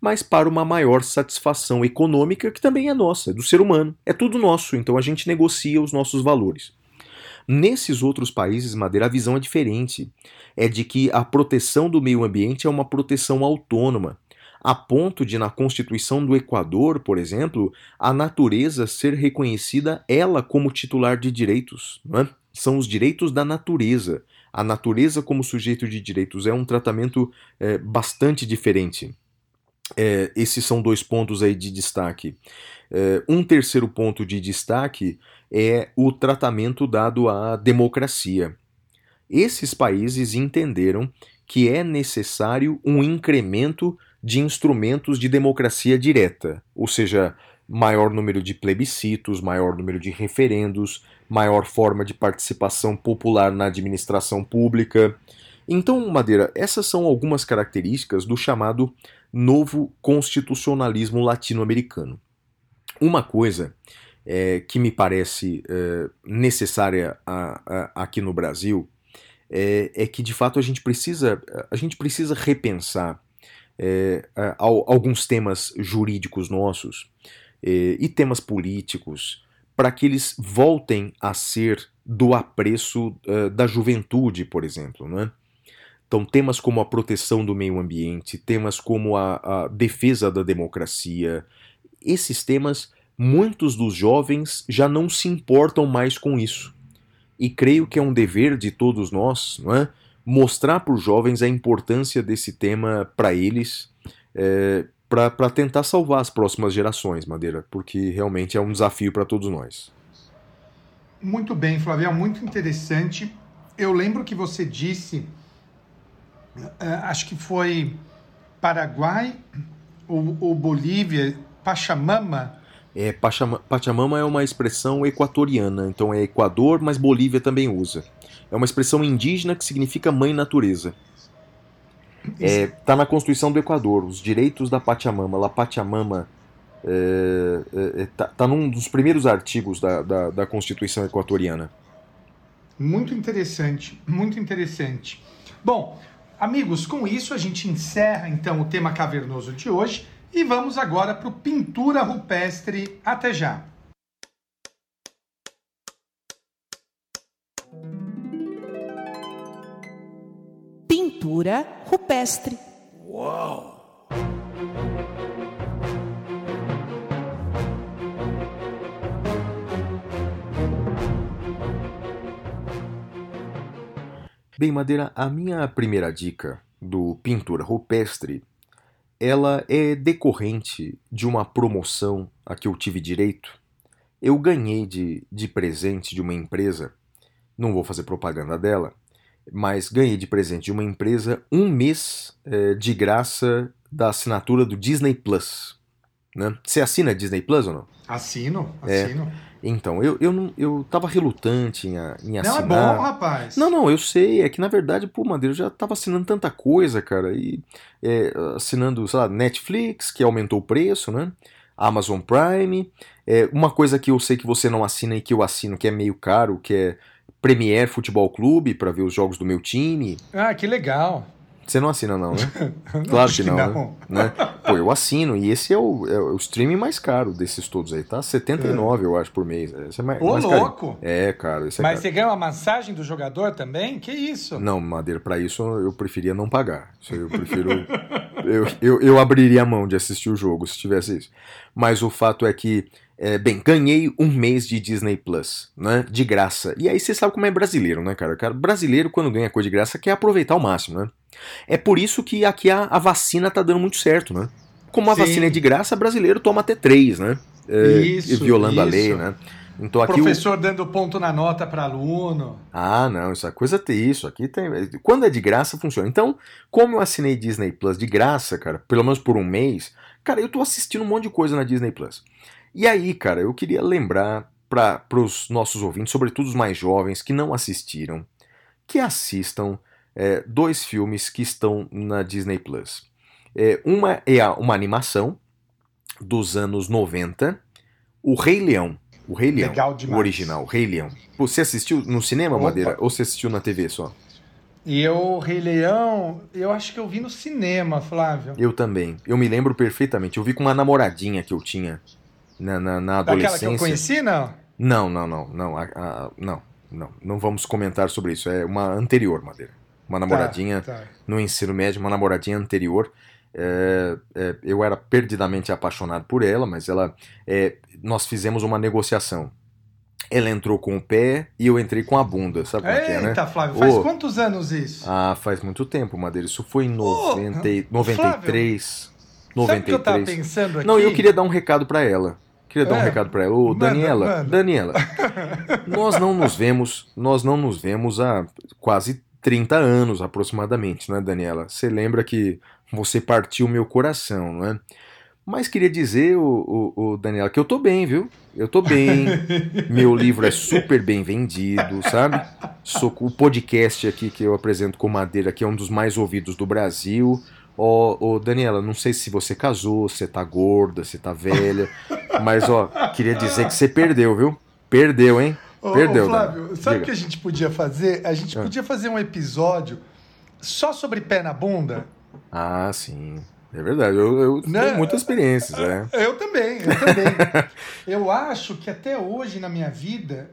mas para uma maior satisfação econômica que também é nossa, é do ser humano. É tudo nosso, então a gente negocia os nossos valores. Nesses outros países, Madeira, a visão é diferente. É de que a proteção do meio ambiente é uma proteção autônoma, a ponto de, na Constituição do Equador, por exemplo, a natureza ser reconhecida ela como titular de direitos. é? São os direitos da natureza. A natureza como sujeito de direitos é um tratamento eh, bastante diferente. É, esses são dois pontos aí de destaque. É, um terceiro ponto de destaque é o tratamento dado à democracia. Esses países entenderam que é necessário um incremento de instrumentos de democracia direta, ou seja, maior número de plebiscitos, maior número de referendos, maior forma de participação popular na administração pública. Então, Madeira, essas são algumas características do chamado novo constitucionalismo latino-americano. Uma coisa é, que me parece é, necessária a- a- aqui no Brasil é, é que de fato a gente precisa a gente precisa repensar é, a- al- alguns temas jurídicos nossos é, e temas políticos para que eles voltem a ser do apreço é, da juventude, por exemplo, não é? Então, temas como a proteção do meio ambiente, temas como a, a defesa da democracia, esses temas muitos dos jovens já não se importam mais com isso. E creio que é um dever de todos nós, não é? Mostrar para os jovens a importância desse tema para eles, é, para tentar salvar as próximas gerações, Madeira, porque realmente é um desafio para todos nós. Muito bem, Flavião, muito interessante. Eu lembro que você disse, eh, acho que foi Paraguai ou, ou Bolívia, Pachamama. É, Pachama- Pachamama é uma expressão equatoriana, então é Equador, mas Bolívia também usa. É uma expressão indígena que significa mãe natureza. É, tá na Constituição do Equador, os direitos da Pachamama. La Pachamama é, é, é, tá, tá num dos primeiros artigos da, da, da Constituição equatoriana. Muito interessante, muito interessante. Bom, amigos, com isso a gente encerra então o tema cavernoso de hoje e vamos agora para o pintura rupestre. Até já. Pintura rupestre. Bem, Madeira, a minha primeira dica do pintura rupestre, ela é decorrente de uma promoção a que eu tive direito. Eu ganhei de, de presente de uma empresa, não vou fazer propaganda dela, mas ganhei de presente de uma empresa um mês eh, de graça da assinatura do Disney Plus. Né? Você assina Disney Plus ou não? Assino, É, assino. Então, eu, eu, não, eu tava relutante em, a- em Não, assinar. é bom, rapaz. Não, não, eu sei. É que na verdade, pô, Madeira, eu já tava assinando tanta coisa, cara. E é, assinando, sei lá, Netflix, que aumentou o preço, né? Amazon Prime. É, uma coisa que eu sei que você não assina e que eu assino, que é meio caro, que é Premier Futebol Clube, pra ver os jogos do meu time. Ah, que legal. Você não assina, não, né? Claro que não, né? né? Pô, eu assino, e esse é o, é o streaming mais caro desses todos aí, tá? 79, eu acho, por mês. Esse é mais, Ô, mais caro. louco. É, cara, esse é Mas caro. você ganha uma massagem do jogador também? Que isso? Não, Madeira, pra isso eu preferia não pagar. Eu prefiro. eu, eu, eu abriria a mão de assistir o jogo se tivesse isso. Mas o fato é que, é, bem, ganhei um mês de Disney Plus, né? De graça. E aí você sabe como é brasileiro, né, cara? Cara, brasileiro, quando ganha coisa de graça, quer aproveitar ao máximo, né? É por isso que aqui a, a vacina tá dando muito certo, né? Como a Sim. vacina é de graça, brasileiro toma até três, né? É, Isso, violando a isso. lei, né? Então aqui o, Professor dando ponto na nota para aluno. ah, não, isso é coisa tem isso. Aqui tem. Quando é de graça, funciona. Então, como eu assinei Disney Plus de graça, cara, pelo menos por um mês, cara, eu tô assistindo um monte de coisa na Disney Plus. E aí, cara, eu queria lembrar para os nossos ouvintes, sobretudo os mais jovens que não assistiram, que assistam é, dois filmes que estão na Disney Plus. É, uma é a- uma animação dos anos 90, O Rei Leão. O Rei Leão. Legal o demais. original, o Rei Leão. Você assistiu no cinema, Opa. Madeira? Ou você assistiu na TV só? E eu, Rei Leão, eu acho que eu vi no cinema, Flávio. Eu também. Eu me lembro perfeitamente. Eu vi com uma namoradinha que eu tinha na, na, na Daquela adolescência. que eu conheci, não? Não, não, não, não, a- a- não, não, não vamos comentar sobre isso. É uma anterior, Madeira. Uma namoradinha Tá, tá. no ensino médio, uma namoradinha anterior. É, é, eu era perdidamente apaixonado por ela, mas ela, é, nós fizemos uma negociação. Ela entrou com o pé e eu entrei com a bunda, sabe como é que é, né? Eita, Flávio, faz Ô. quantos anos isso? Ah, faz muito tempo, Madeira. Isso foi em Ô, 90, e- 93. Sabe o que eu tava 93. pensando aqui? Não, eu queria dar um recado pra ela. Queria dar um É. recado pra ela. Ô, Manda, Daniela, manda. Daniela, nós não nos vemos, nós não nos vemos há quase 30 anos aproximadamente, né, Daniela? Você lembra que você partiu meu coração, não é? Mas queria dizer, o, o, o Daniela, que eu tô bem, viu? Eu tô bem. Meu livro é super bem vendido, sabe? Sou o podcast aqui que eu apresento com Madeira, que é um dos mais ouvidos do Brasil. Ó, ô, Daniela, não sei se você casou, se tá gorda, se tá velha, mas ó, queria dizer que você perdeu, viu? Perdeu, hein? Ô, Perdeu, ô, Flávio, sabe o que a gente podia fazer? A gente Ah. podia fazer um episódio só sobre pé na bunda? Ah, sim. É verdade, eu, eu Né? tenho muitas experiências, é. Eu também, eu também. eu acho que até hoje na minha vida,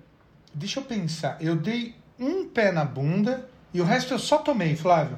deixa eu pensar, eu dei um pé na bunda e o resto eu só tomei, Flávio.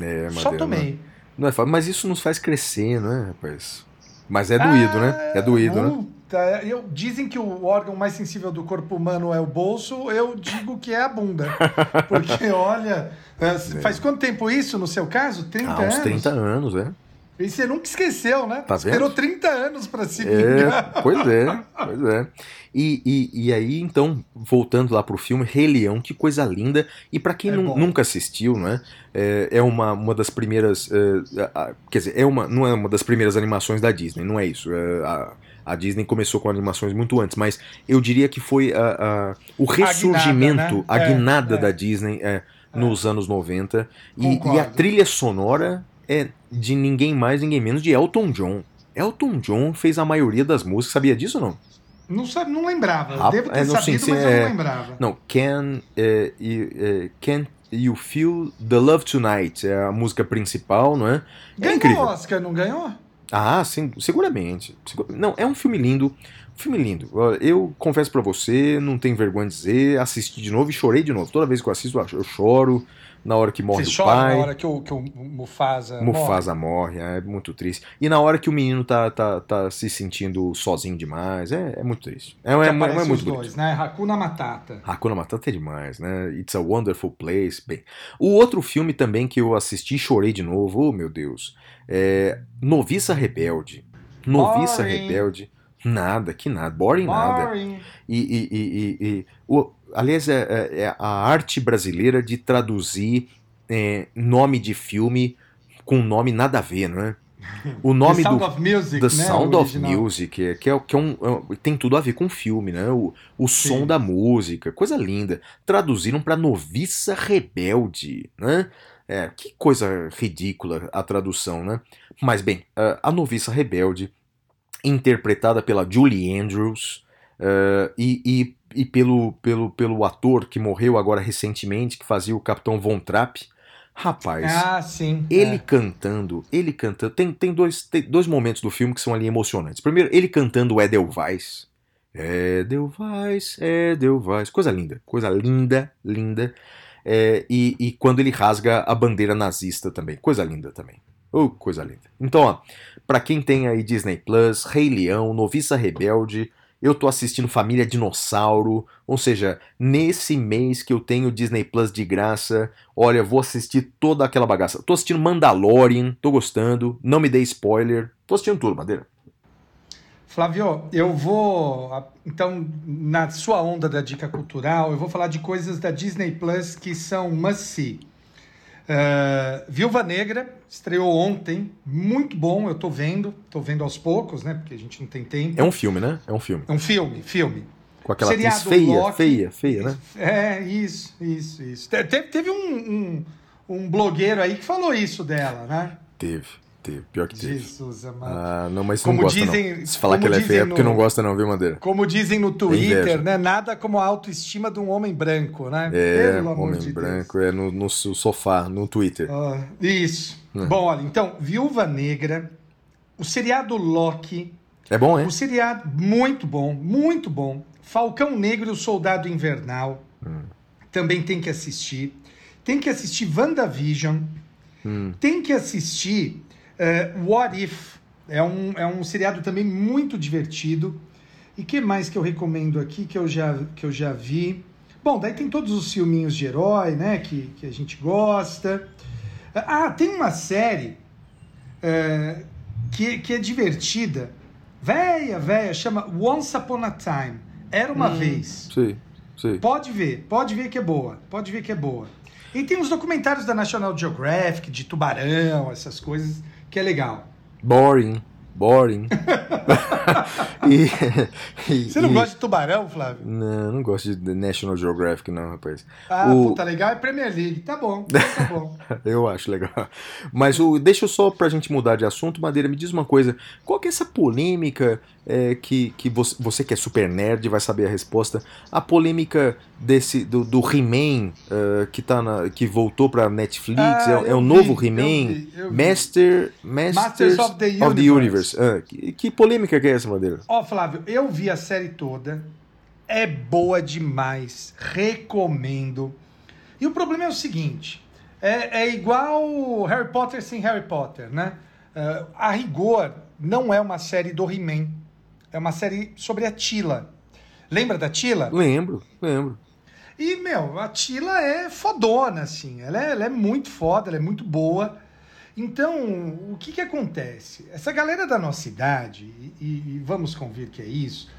É, só tomei. Não é fácil, mas isso nos faz crescer, não é, rapaz? Mas é doído, né? É doído, né? Puta, Tá, eu, dizem que o órgão mais sensível do corpo humano é o bolso, eu digo que é a bunda. Porque, olha, é, faz quanto tempo isso no seu caso? 30 Há uns anos? 30 anos, né? E você nunca esqueceu, né? Tá? Esperou 30 anos pra se É, vingar. pois é, pois é. E, e, e aí, então, voltando lá pro filme, Rei Leão, que coisa linda. E pra quem É nunca assistiu, né? É, é uma, uma das primeiras. é, a- a- quer dizer, é uma, não é uma das primeiras animações da Disney, não é isso. É, a, a Disney começou com animações muito antes, mas eu diria que foi a- a- o ressurgimento, né? a É, guinada é. da Disney é, nos anos 90. E, e a trilha sonora é de ninguém mais, ninguém menos de Elton John. Elton John fez a maioria das músicas, sabia disso ou não? Não, sabe, não lembrava. Rap- Devo ter é, não, sim, sabido, sim, mas eu é. não lembrava. Não, Can, é, you, é, can You Feel the Love Tonight é a música principal, não é? É Ganhou incrível. Oscar, não ganhou? Ah, sim, seguramente. Segu- Não, é um filme lindo. Um filme lindo. Eu confesso pra você, não tenho vergonha de dizer, assisti de novo e chorei de novo. Toda vez que eu assisto, eu choro. Na hora que morre Você o chora pai. na hora que o, que o Mufasa, Mufasa morre, é muito triste. E na hora que o menino tá, tá, tá se sentindo sozinho demais, é, é muito triste. É, morre. é, é, muito os bonito. dois, né? Hakuna Matata. Hakuna Matata é demais, né? It's a Wonderful Place. Bem, o outro filme também que eu assisti e chorei de novo, oh meu Deus, é Noviça Rebelde. Noviça Boring. Rebelde. Nada, que nada, boring nada. Boring. E, e, e, e- e- o, aliás, é, é- é a arte brasileira de traduzir é, nome de filme com nome nada a ver, não é? O nome The Sound do of Music, The né? Sound of. Music, é- que, é, que é um, é um- tem tudo a ver com o filme, né? O, o som Sim. da música, coisa linda. Traduziram para Noviça Rebelde, né? É, que coisa ridícula a tradução, né? Mas bem, a- Noviça Rebelde, interpretada pela Julie Andrews eh, e, e, e pelo, pelo, pelo ator que morreu agora recentemente, que fazia o Capitão Von Trapp. Rapaz, Ah, sim. ele é. cantando, ele cantando. Tem, tem, dois, tem dois momentos do filme que são ali emocionantes. Primeiro, ele cantando Edelweiss. Edelweiss, Edelweiss. Coisa linda, coisa linda, linda. É, e, e quando ele rasga a bandeira nazista também. Coisa linda também. Oh, coisa linda. Então, ó, pra quem tem aí Disney Plus, Rei Leão, Noviça Rebelde, eu tô assistindo Família Dinossauro, ou seja, nesse mês que eu tenho Disney Plus de graça, olha, vou assistir toda aquela bagaça. Tô assistindo Mandalorian, tô gostando, não me dê spoiler, tô assistindo tudo, Madeira. Flávio, eu vou. Então, na sua onda da dica cultural, eu vou falar de coisas da Disney Plus que são must-see. Eh, Viúva Negra estreou ontem, muito bom, eu tô vendo, tô vendo aos poucos, né? Porque a gente não tem tempo. É um filme, né? É um filme. É um filme, filme. Com aquela atriz Seriado feia, Loki. feia, feia, né? É, isso, isso, isso. Te- Teve, teve um, um, um blogueiro aí que falou isso dela, né? Teve, teve, pior que teve. Jesus amado. Ah, não, mas Como não gosta dizem- não. Se falar que ela é feia é dizem porque no- não gosta não, viu, Madeira? Como dizem no. Twitter, né? Nada como a autoestima de um homem branco, né? É, Pelo amor homem de branco, é no, no sofá, no Twitter. Deus. Ah, isso. É. Bom, olha, então, Viúva Negra, o seriado Loki, É bom, hein? um seriado muito bom, muito bom. Falcão Negro e o Soldado Invernal, Hum. também tem que assistir. Tem que assistir WandaVision, Hum. tem que assistir eh, What If, é um, é um seriado também muito divertido. E que mais que eu recomendo aqui que eu já, que eu já vi? Bom, daí tem todos os filminhos de herói, né? Que, que a gente gosta. Ah, tem uma série eh, que, que é divertida. Véia, véia, chama Once Upon a Time. Era uma vez. Sim, sim. Pode ver, pode ver que é boa. Pode ver que é boa. E tem os documentários da National Geographic, de tubarão, essas coisas, que é legal. Boring, boring. e, e- Você não e- gosta de tubarão, Flávio? Não, não gosto de National Geographic, não, rapaz. Ah, O- puta, legal é Premier League. Tá bom, tá bom. Eu acho legal. Mas o, deixa eu só pra gente mudar de assunto, Madeira, me diz uma coisa. Qual que é essa polêmica é, que, que você, você que é super nerd vai saber a resposta? A polêmica desse do, do He-Man eh, que, tá na- que voltou pra Netflix, Ah, é, é o vi, novo He-Man. Master, Masters, Masters of the Universe. Universe. Ah, que, que polêmica que é essa, Madeira? Ó, Flávio, eu vi a série toda. É boa demais. Recomendo. E o problema é o seguinte: é, é igual Harry Potter sem Harry Potter, né? Ah, a rigor, não é uma série do He-Man. É uma série sobre a Tila. Lembra da Tila? Lembro, lembro. E, meu, a Tila é fodona, assim. Ela é, ela é muito foda, ela é muito boa. Então, o que que acontece? Essa galera da nossa idade, e, e- vamos convir que é isso,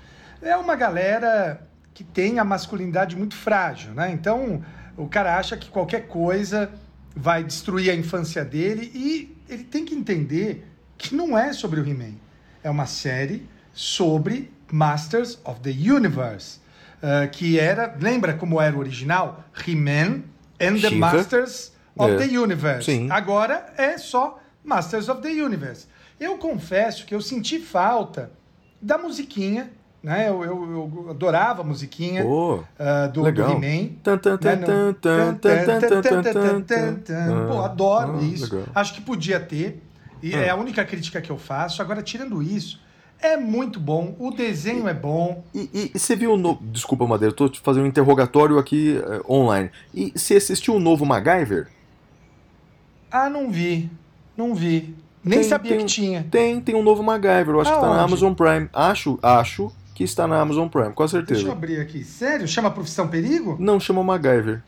é uma galera que tem a masculinidade muito frágil, né? Então, o cara acha que qualquer coisa vai destruir a infância dele e ele tem que entender que não é sobre o He-Man. É uma série sobre Masters of the Universe, ah, que era, lembra como era o original? He-Man and the. Masters of É. the Universe. Sim. Agora é só Masters of the Universe. Eu confesso que eu senti falta da musiquinha, né? Eu, eu- eu adorava a musiquinha Pô, ah, do, do legal. He-Man. Né, tan, tan. Pô, adoro Ah, isso. legal. Acho que podia ter. E Ah. é a única crítica que eu faço. Agora, tirando isso, é muito bom. O desenho é bom. E, e- e você viu o novo. Desculpa, Madeira, eu tô te fazendo um interrogatório aqui eh, online. E você assistiu o novo MacGyver? Ah, não vi. Não vi. Nem Tem- sabia tem que tinha. Tem, tem um novo MacGyver. Eu acho que tá na Aonde? Amazon Prime. Acho, acho que está na Amazon Prime, com Deixa eu certeza. abrir aqui. Sério? Chama Profissão Perigo? Não chama MacGyver.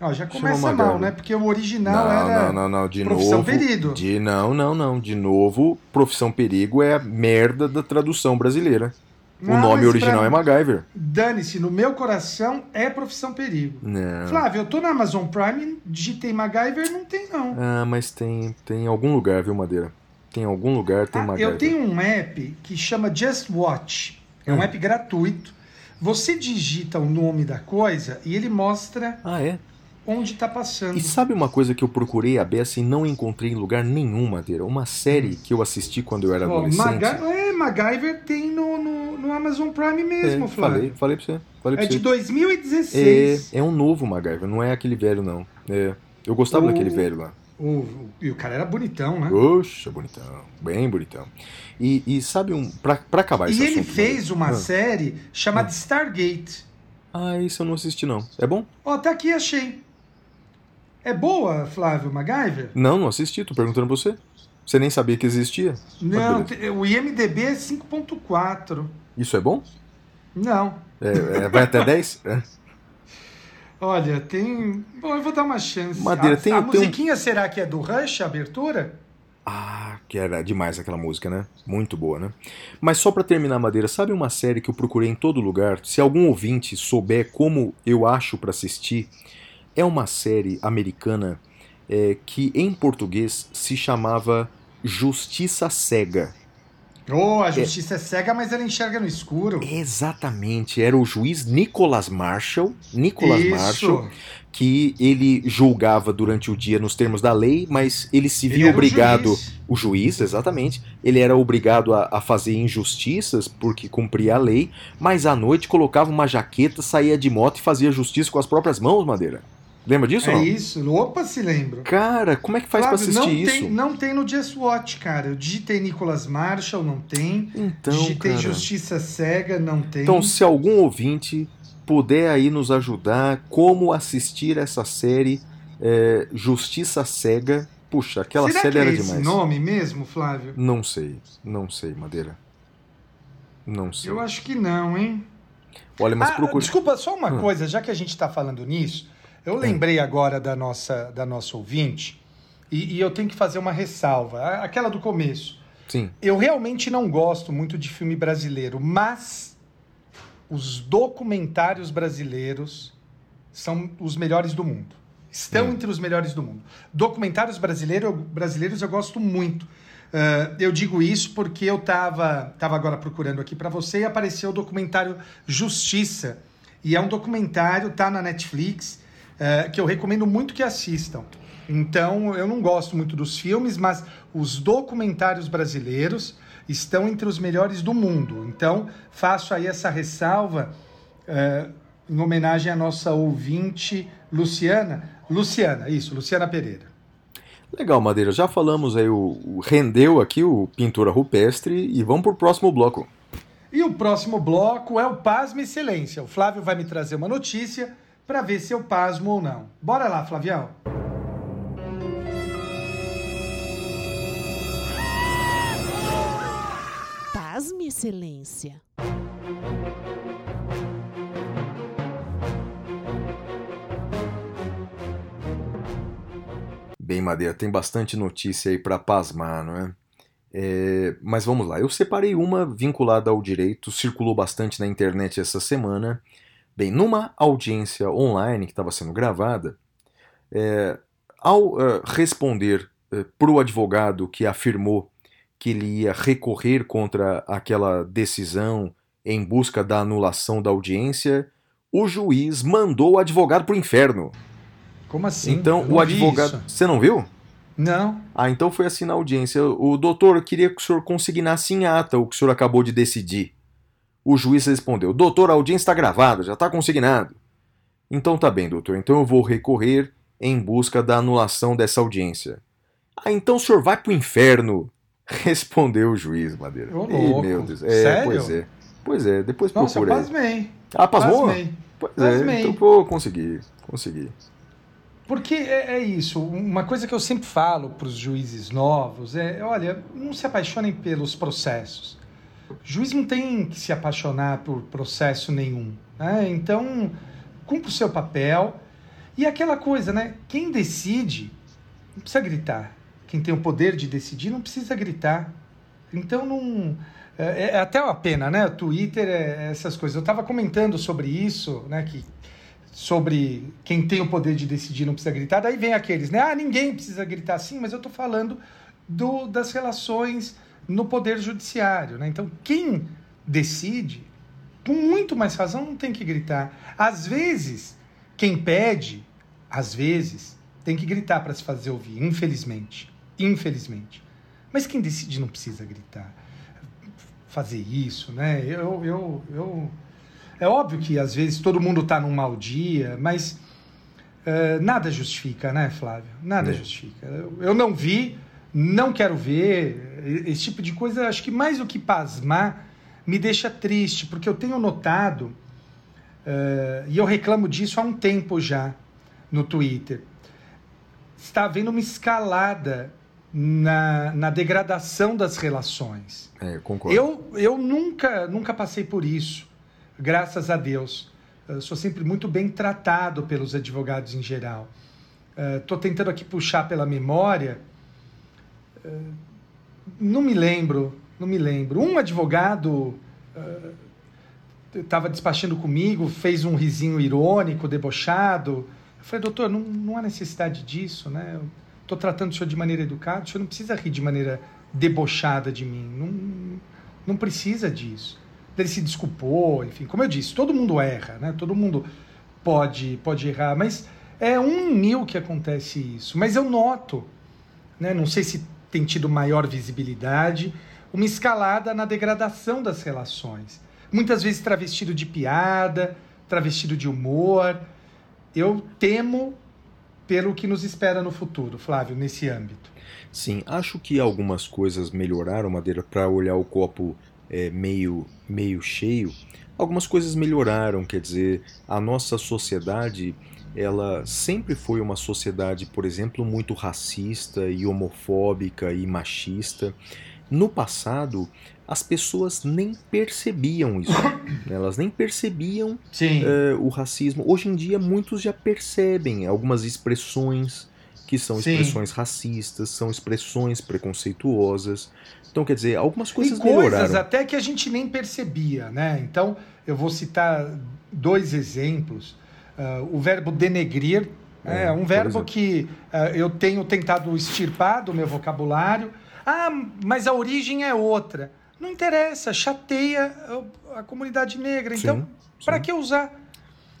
Ó, já começa MacGyver. mal, né? Porque o original Não, era. não, não, não, de Profissão novo. Perigo. De, não, não, não. De novo, Profissão Perigo é a merda da tradução brasileira. Não, o nome original pra- é MacGyver. Dane-se, no meu coração é Profissão Perigo. Não. Flávio, eu tô na Amazon Prime, digitei MacGyver, não tem não. Ah, mas tem, tem em algum lugar, viu, Madeira? Tem em algum lugar, tem Ah, MacGyver. eu tenho um app que chama Just Watch. É um Hum. app gratuito. Você digita o nome da coisa e ele mostra Ah, é? onde tá passando. E sabe uma coisa que eu procurei a beça e não encontrei em lugar nenhum, Madeira? Uma série que eu assisti quando eu era adolescente. Maga- é, MacGyver tem no, no, no Amazon Prime mesmo, É, Flávio. falei, falei pra você. Falei pra É de você. 2016. É, é um novo MacGyver, não é aquele velho, não. É, eu gostava O- daquele velho lá. O, e o cara era bonitão, né? Oxa, bonitão. Bem bonitão. E, e sabe um. Pra, pra acabar E ele assunto, fez Madeira? uma Ah. série chamada Stargate. Ah, isso eu não assisti, não. É bom? Ó, tá aqui, achei. É boa, Flávio MacGyver? Não, não assisti, tô perguntando pra você. Você nem sabia que existia? Não, o IMDB é 5.4. Isso é bom? Não. É, é, vai até 10? É. Olha, tem. Bom, eu vou dar uma chance. Madeira, a, tem- a tem um- musiquinha será que é do Rush, a abertura? Ah, que era demais aquela música, né? Muito boa, né? Mas só pra terminar, Madeira, sabe uma série que eu procurei em todo lugar? Se algum ouvinte souber como eu acho pra assistir, é uma série americana é, que em português se chamava Justiça Cega. Oh, a justiça é. cega, mas ela enxerga no escuro. Exatamente, era o juiz Nicholas Marshall, Nicholas Isso. Marshall, que ele julgava durante o dia nos termos da lei, mas ele se Ele via o obrigado juiz. o juiz, exatamente. Ele era obrigado a, a fazer injustiças porque cumpria a lei, mas à noite colocava uma jaqueta, saía de moto e fazia justiça com as próprias mãos, Madeira. Lembra disso É isso. Opa, se lembro. Cara, como é que faz pra Flávio, assistir não isso? Tem, não tem no Just Watch, cara. Eu digitei Nicholas Marshall, não tem. Então, digitei cara. Justiça Cega, não tem. Então, se algum ouvinte puder aí nos ajudar como assistir essa série é, Justiça Cega, puxa, aquela Será série que é era esse demais. nome mesmo, Flávio? Não sei, não sei, Madeira. Não sei. Eu acho que não, hein? Olha, mas Ah, procure. Desculpa, só uma Hum. coisa, já que a gente está falando nisso, eu lembrei agora da nossa, da nossa ouvinte e, e eu tenho que fazer uma ressalva, aquela do começo. Sim. Eu realmente não gosto muito de filme brasileiro, mas os documentários brasileiros são os melhores do mundo. Estão Hum. entre os melhores do mundo. Documentários brasileiro, brasileiros eu gosto muito. Ah, eu digo isso porque eu estava tava agora procurando aqui para você e apareceu o documentário Justiça. E é um documentário, tá na Netflix, eh, que eu recomendo muito que assistam. Então, eu não gosto muito dos filmes, mas os documentários brasileiros estão entre os melhores do mundo. Então, faço aí essa ressalva eh, em homenagem à nossa ouvinte Luciana. Luciana, isso, Luciana Pereira. Legal, Madeira. Já falamos aí, o, o- rendeu aqui o Pintura Rupestre e vamos pro próximo bloco. E o próximo bloco é o Pasmo e Excelência. O Flávio vai me trazer uma notícia para ver se eu pasmo ou não. Bora lá, Flavião. Pasme, Excelência. Bem, Madeira, tem bastante notícia aí para pasmar, não é? É, Mas vamos lá, eu separei uma vinculada ao direito, circulou bastante na internet essa semana. Bem, numa audiência online que estava sendo gravada, é, ao é, responder para o advogado que afirmou que ele ia recorrer contra aquela decisão em busca da anulação da audiência, o juiz mandou o advogado para o inferno. Como assim? então o advogado. Você não viu? Não. Ah, então foi assim na audiência. O doutor, queria que o senhor consignasse em ata o que o senhor acabou de decidir. O juiz respondeu: Doutor, a audiência está gravada, já está consignado. Então tá bem, doutor. Então eu vou recorrer em busca da anulação dessa audiência. Ah, então o senhor vai pro inferno, respondeu o juiz, Madeira. Ô, Ih, meu Deus. É, Sério? pois é. Pois é, depois Nossa, procura aí. pasmei. Ah, pasmou? Pasmei. Pois pasmei. é, então vou conseguir, conseguir. Porque é, é isso, uma coisa que eu sempre falo para os juízes novos é, olha, não se apaixonem pelos processos. Juiz não tem que se apaixonar por processo nenhum. né? Então, cumpra o seu papel. E aquela coisa, né? Quem decide não precisa gritar. Quem tem o poder de decidir não precisa gritar. Então não. É, é até uma pena, né? O Twitter, é essas coisas. Eu estava comentando sobre isso, né? Que sobre quem tem o poder de decidir não precisa gritar. Daí vem aqueles, né? Ah, ninguém precisa gritar sim, mas eu estou falando do, das relações no poder judiciário, né? Então, quem decide, com muito mais razão, não tem que gritar. Às vezes, quem pede, às vezes, tem que gritar para se fazer ouvir, infelizmente. Infelizmente. Mas quem decide não precisa gritar. Fazer isso, né? Eu, eu, eu... É óbvio que às vezes todo mundo está num mau dia, mas eh, nada justifica, né, Flávio? Nada É. justifica. Eu, eu não vi, não quero ver. Esse tipo de coisa, acho que mais do que pasmar, me deixa triste, porque eu tenho notado, eh, e eu reclamo disso há um tempo já no Twitter, está havendo uma escalada na, na degradação das relações. É, concordo. Eu, eu nunca, nunca passei por isso, graças a Deus. Eu sou sempre muito bem tratado pelos advogados em geral. Estou tentando aqui puxar pela memória. Eh, não me lembro, não me lembro. Um advogado estava despachando comigo, fez um risinho irônico, debochado. Eu falei, doutor, não, não há necessidade disso, né? Estou tratando o senhor de maneira educada, o senhor não precisa rir de maneira debochada de mim. Não, não precisa disso. Ele se desculpou, enfim, como eu disse, todo mundo erra, né? Todo mundo pode, pode errar, mas é um mil que acontece isso. Mas eu noto, né? Não sei se tem tido maior visibilidade, uma escalada na degradação das relações. Muitas vezes travestido de piada, travestido de humor. Eu temo pelo que nos espera no futuro, Flávio, nesse âmbito. Sim, acho que algumas coisas melhoraram, Madeira, para olhar o copo é, meio, meio cheio. Algumas coisas melhoraram, quer dizer, a nossa sociedade, ela sempre foi uma sociedade, por exemplo, muito racista e homofóbica e machista. No passado, as pessoas nem percebiam isso, né? elas nem percebiam é, o racismo. Hoje em dia, muitos já percebem algumas expressões que são Sim. expressões racistas, são expressões preconceituosas. Então, quer dizer, algumas coisas, e coisas melhoraram. até que a gente nem percebia, né? Então, eu vou citar dois exemplos. Ah, o verbo denegrir é, É, um verbo que ah, eu tenho tentado extirpar do meu vocabulário. Ah, mas a origem é outra. Não interessa, chateia a, comunidade negra. Então, para que usar?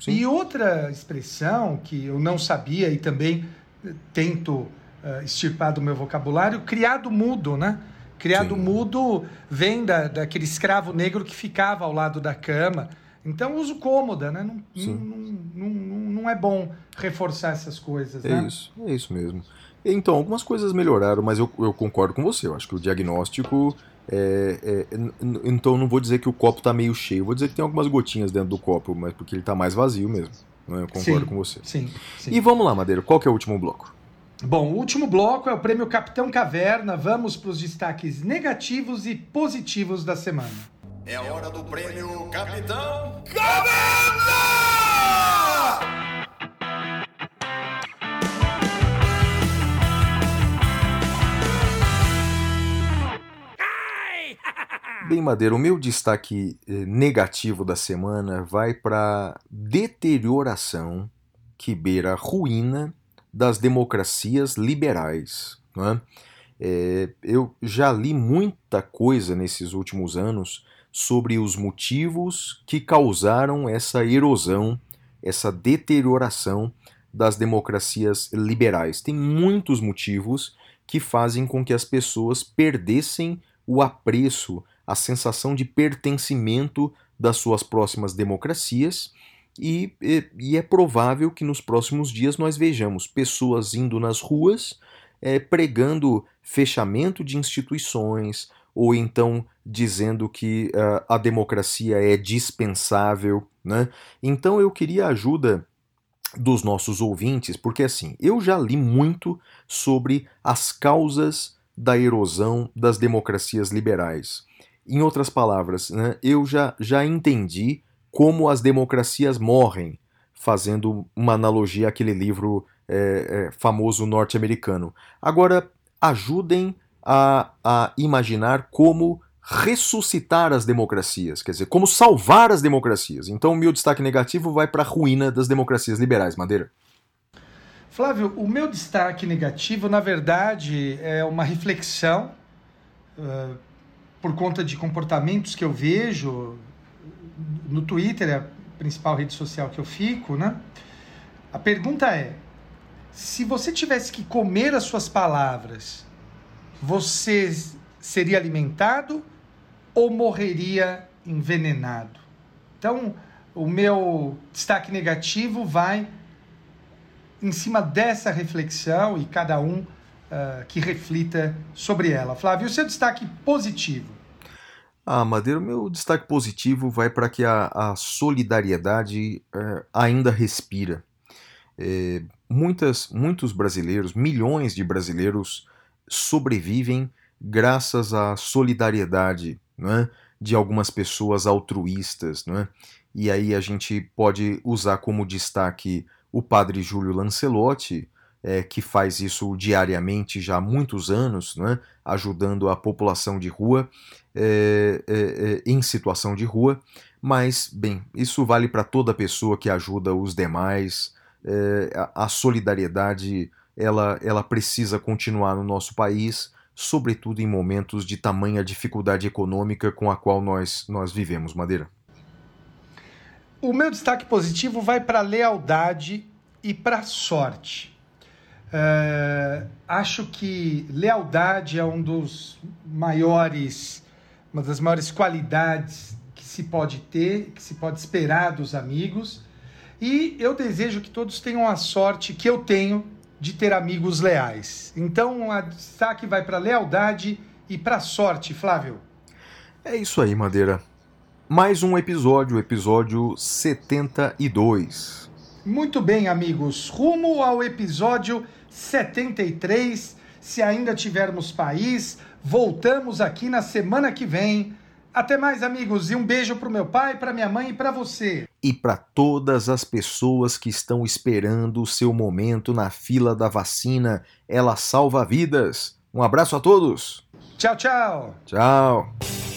Sim. E outra expressão que eu não sabia e também eh, tento eh, extirpar do meu vocabulário, criado mudo, né? Criado Sim. mudo vem da, daquele escravo negro que ficava ao lado da cama. Então, uso cômoda, né? Não, não, não, não, é bom reforçar essas coisas, É né? isso, é isso mesmo. Então, algumas coisas melhoraram, mas eu, eu concordo com você. Eu acho que o diagnóstico. É, é, então, não vou dizer que o copo está meio cheio, vou dizer que tem algumas gotinhas dentro do copo, mas porque ele está mais vazio mesmo. Né? Eu concordo Sim. com você. Sim, sim. E vamos lá, Madeira, qual que é o último bloco? Bom, o último bloco é o prêmio Capitão Caverna. Vamos para os destaques negativos e positivos da semana. É a hora do prêmio Capitão Bem, Madeira, o meu destaque eh, negativo da semana vai para deterioração que beira a ruína das democracias liberais. Não é? É, eu já li muita coisa nesses últimos anos sobre os motivos que causaram essa erosão, essa deterioração das democracias liberais. Tem muitos motivos que fazem com que as pessoas perdessem o apreço, a sensação de pertencimento das suas próximas democracias. E, e, e é provável que nos próximos dias nós vejamos pessoas indo nas ruas é, pregando fechamento de instituições, ou então dizendo que uh, a democracia é dispensável. Né? Então eu queria a ajuda dos nossos ouvintes, porque assim, eu já li muito sobre as causas da erosão das democracias liberais. Em outras palavras, né, eu já, já entendi como as democracias morrem, fazendo uma analogia àquele livro é, é, famoso norte-americano. Agora, ajudem a, a imaginar como ressuscitar as democracias, quer dizer, como salvar as democracias. Então, o meu destaque negativo vai para a ruína das democracias liberais, Madeira. Flávio, o meu destaque negativo, na verdade, é uma reflexão uh, por conta de comportamentos que eu vejo no Twitter, é a principal rede social que eu fico, né? A pergunta é: se você tivesse que comer as suas palavras, você seria alimentado ou morreria envenenado? Então, o meu destaque negativo vai em cima dessa reflexão e cada um uh, que reflita sobre ela. Flávio, o seu destaque positivo? Ah, Madeira, o meu destaque positivo vai para que a, a solidariedade eh, ainda respira. Eh, muitas, muitos brasileiros, milhões de brasileiros, sobrevivem graças à solidariedade não é? de algumas pessoas altruístas. Não é? E aí a gente pode usar como destaque o padre Júlio Lancelotti, é, que faz isso diariamente já há muitos anos, não é? ajudando a população de rua é, é, é em situação de rua. Mas, bem, isso vale para toda pessoa que ajuda os demais. É, a solidariedade ela, ela precisa continuar no nosso país, sobretudo em momentos de tamanha dificuldade econômica com a qual nós, nós vivemos, Madeira. O meu destaque positivo vai para a lealdade e para a sorte. É, acho que lealdade é um dos maiores, uma das maiores qualidades que se pode ter, que se pode esperar dos amigos. E eu desejo que todos tenham a sorte que eu tenho de ter amigos leais. Então, a destaque vai para lealdade e para sorte, Flávio. É isso aí, Madeira mais um episódio, episódio 72. Muito bem, amigos, rumo ao episódio 73. Se ainda tivermos país, voltamos aqui na semana que vem. Até mais, amigos, e um beijo pro meu pai, pra minha mãe e pra você. E para todas as pessoas que estão esperando o seu momento na fila da vacina, ela salva vidas. Um abraço a todos. Tchau, tchau. Tchau.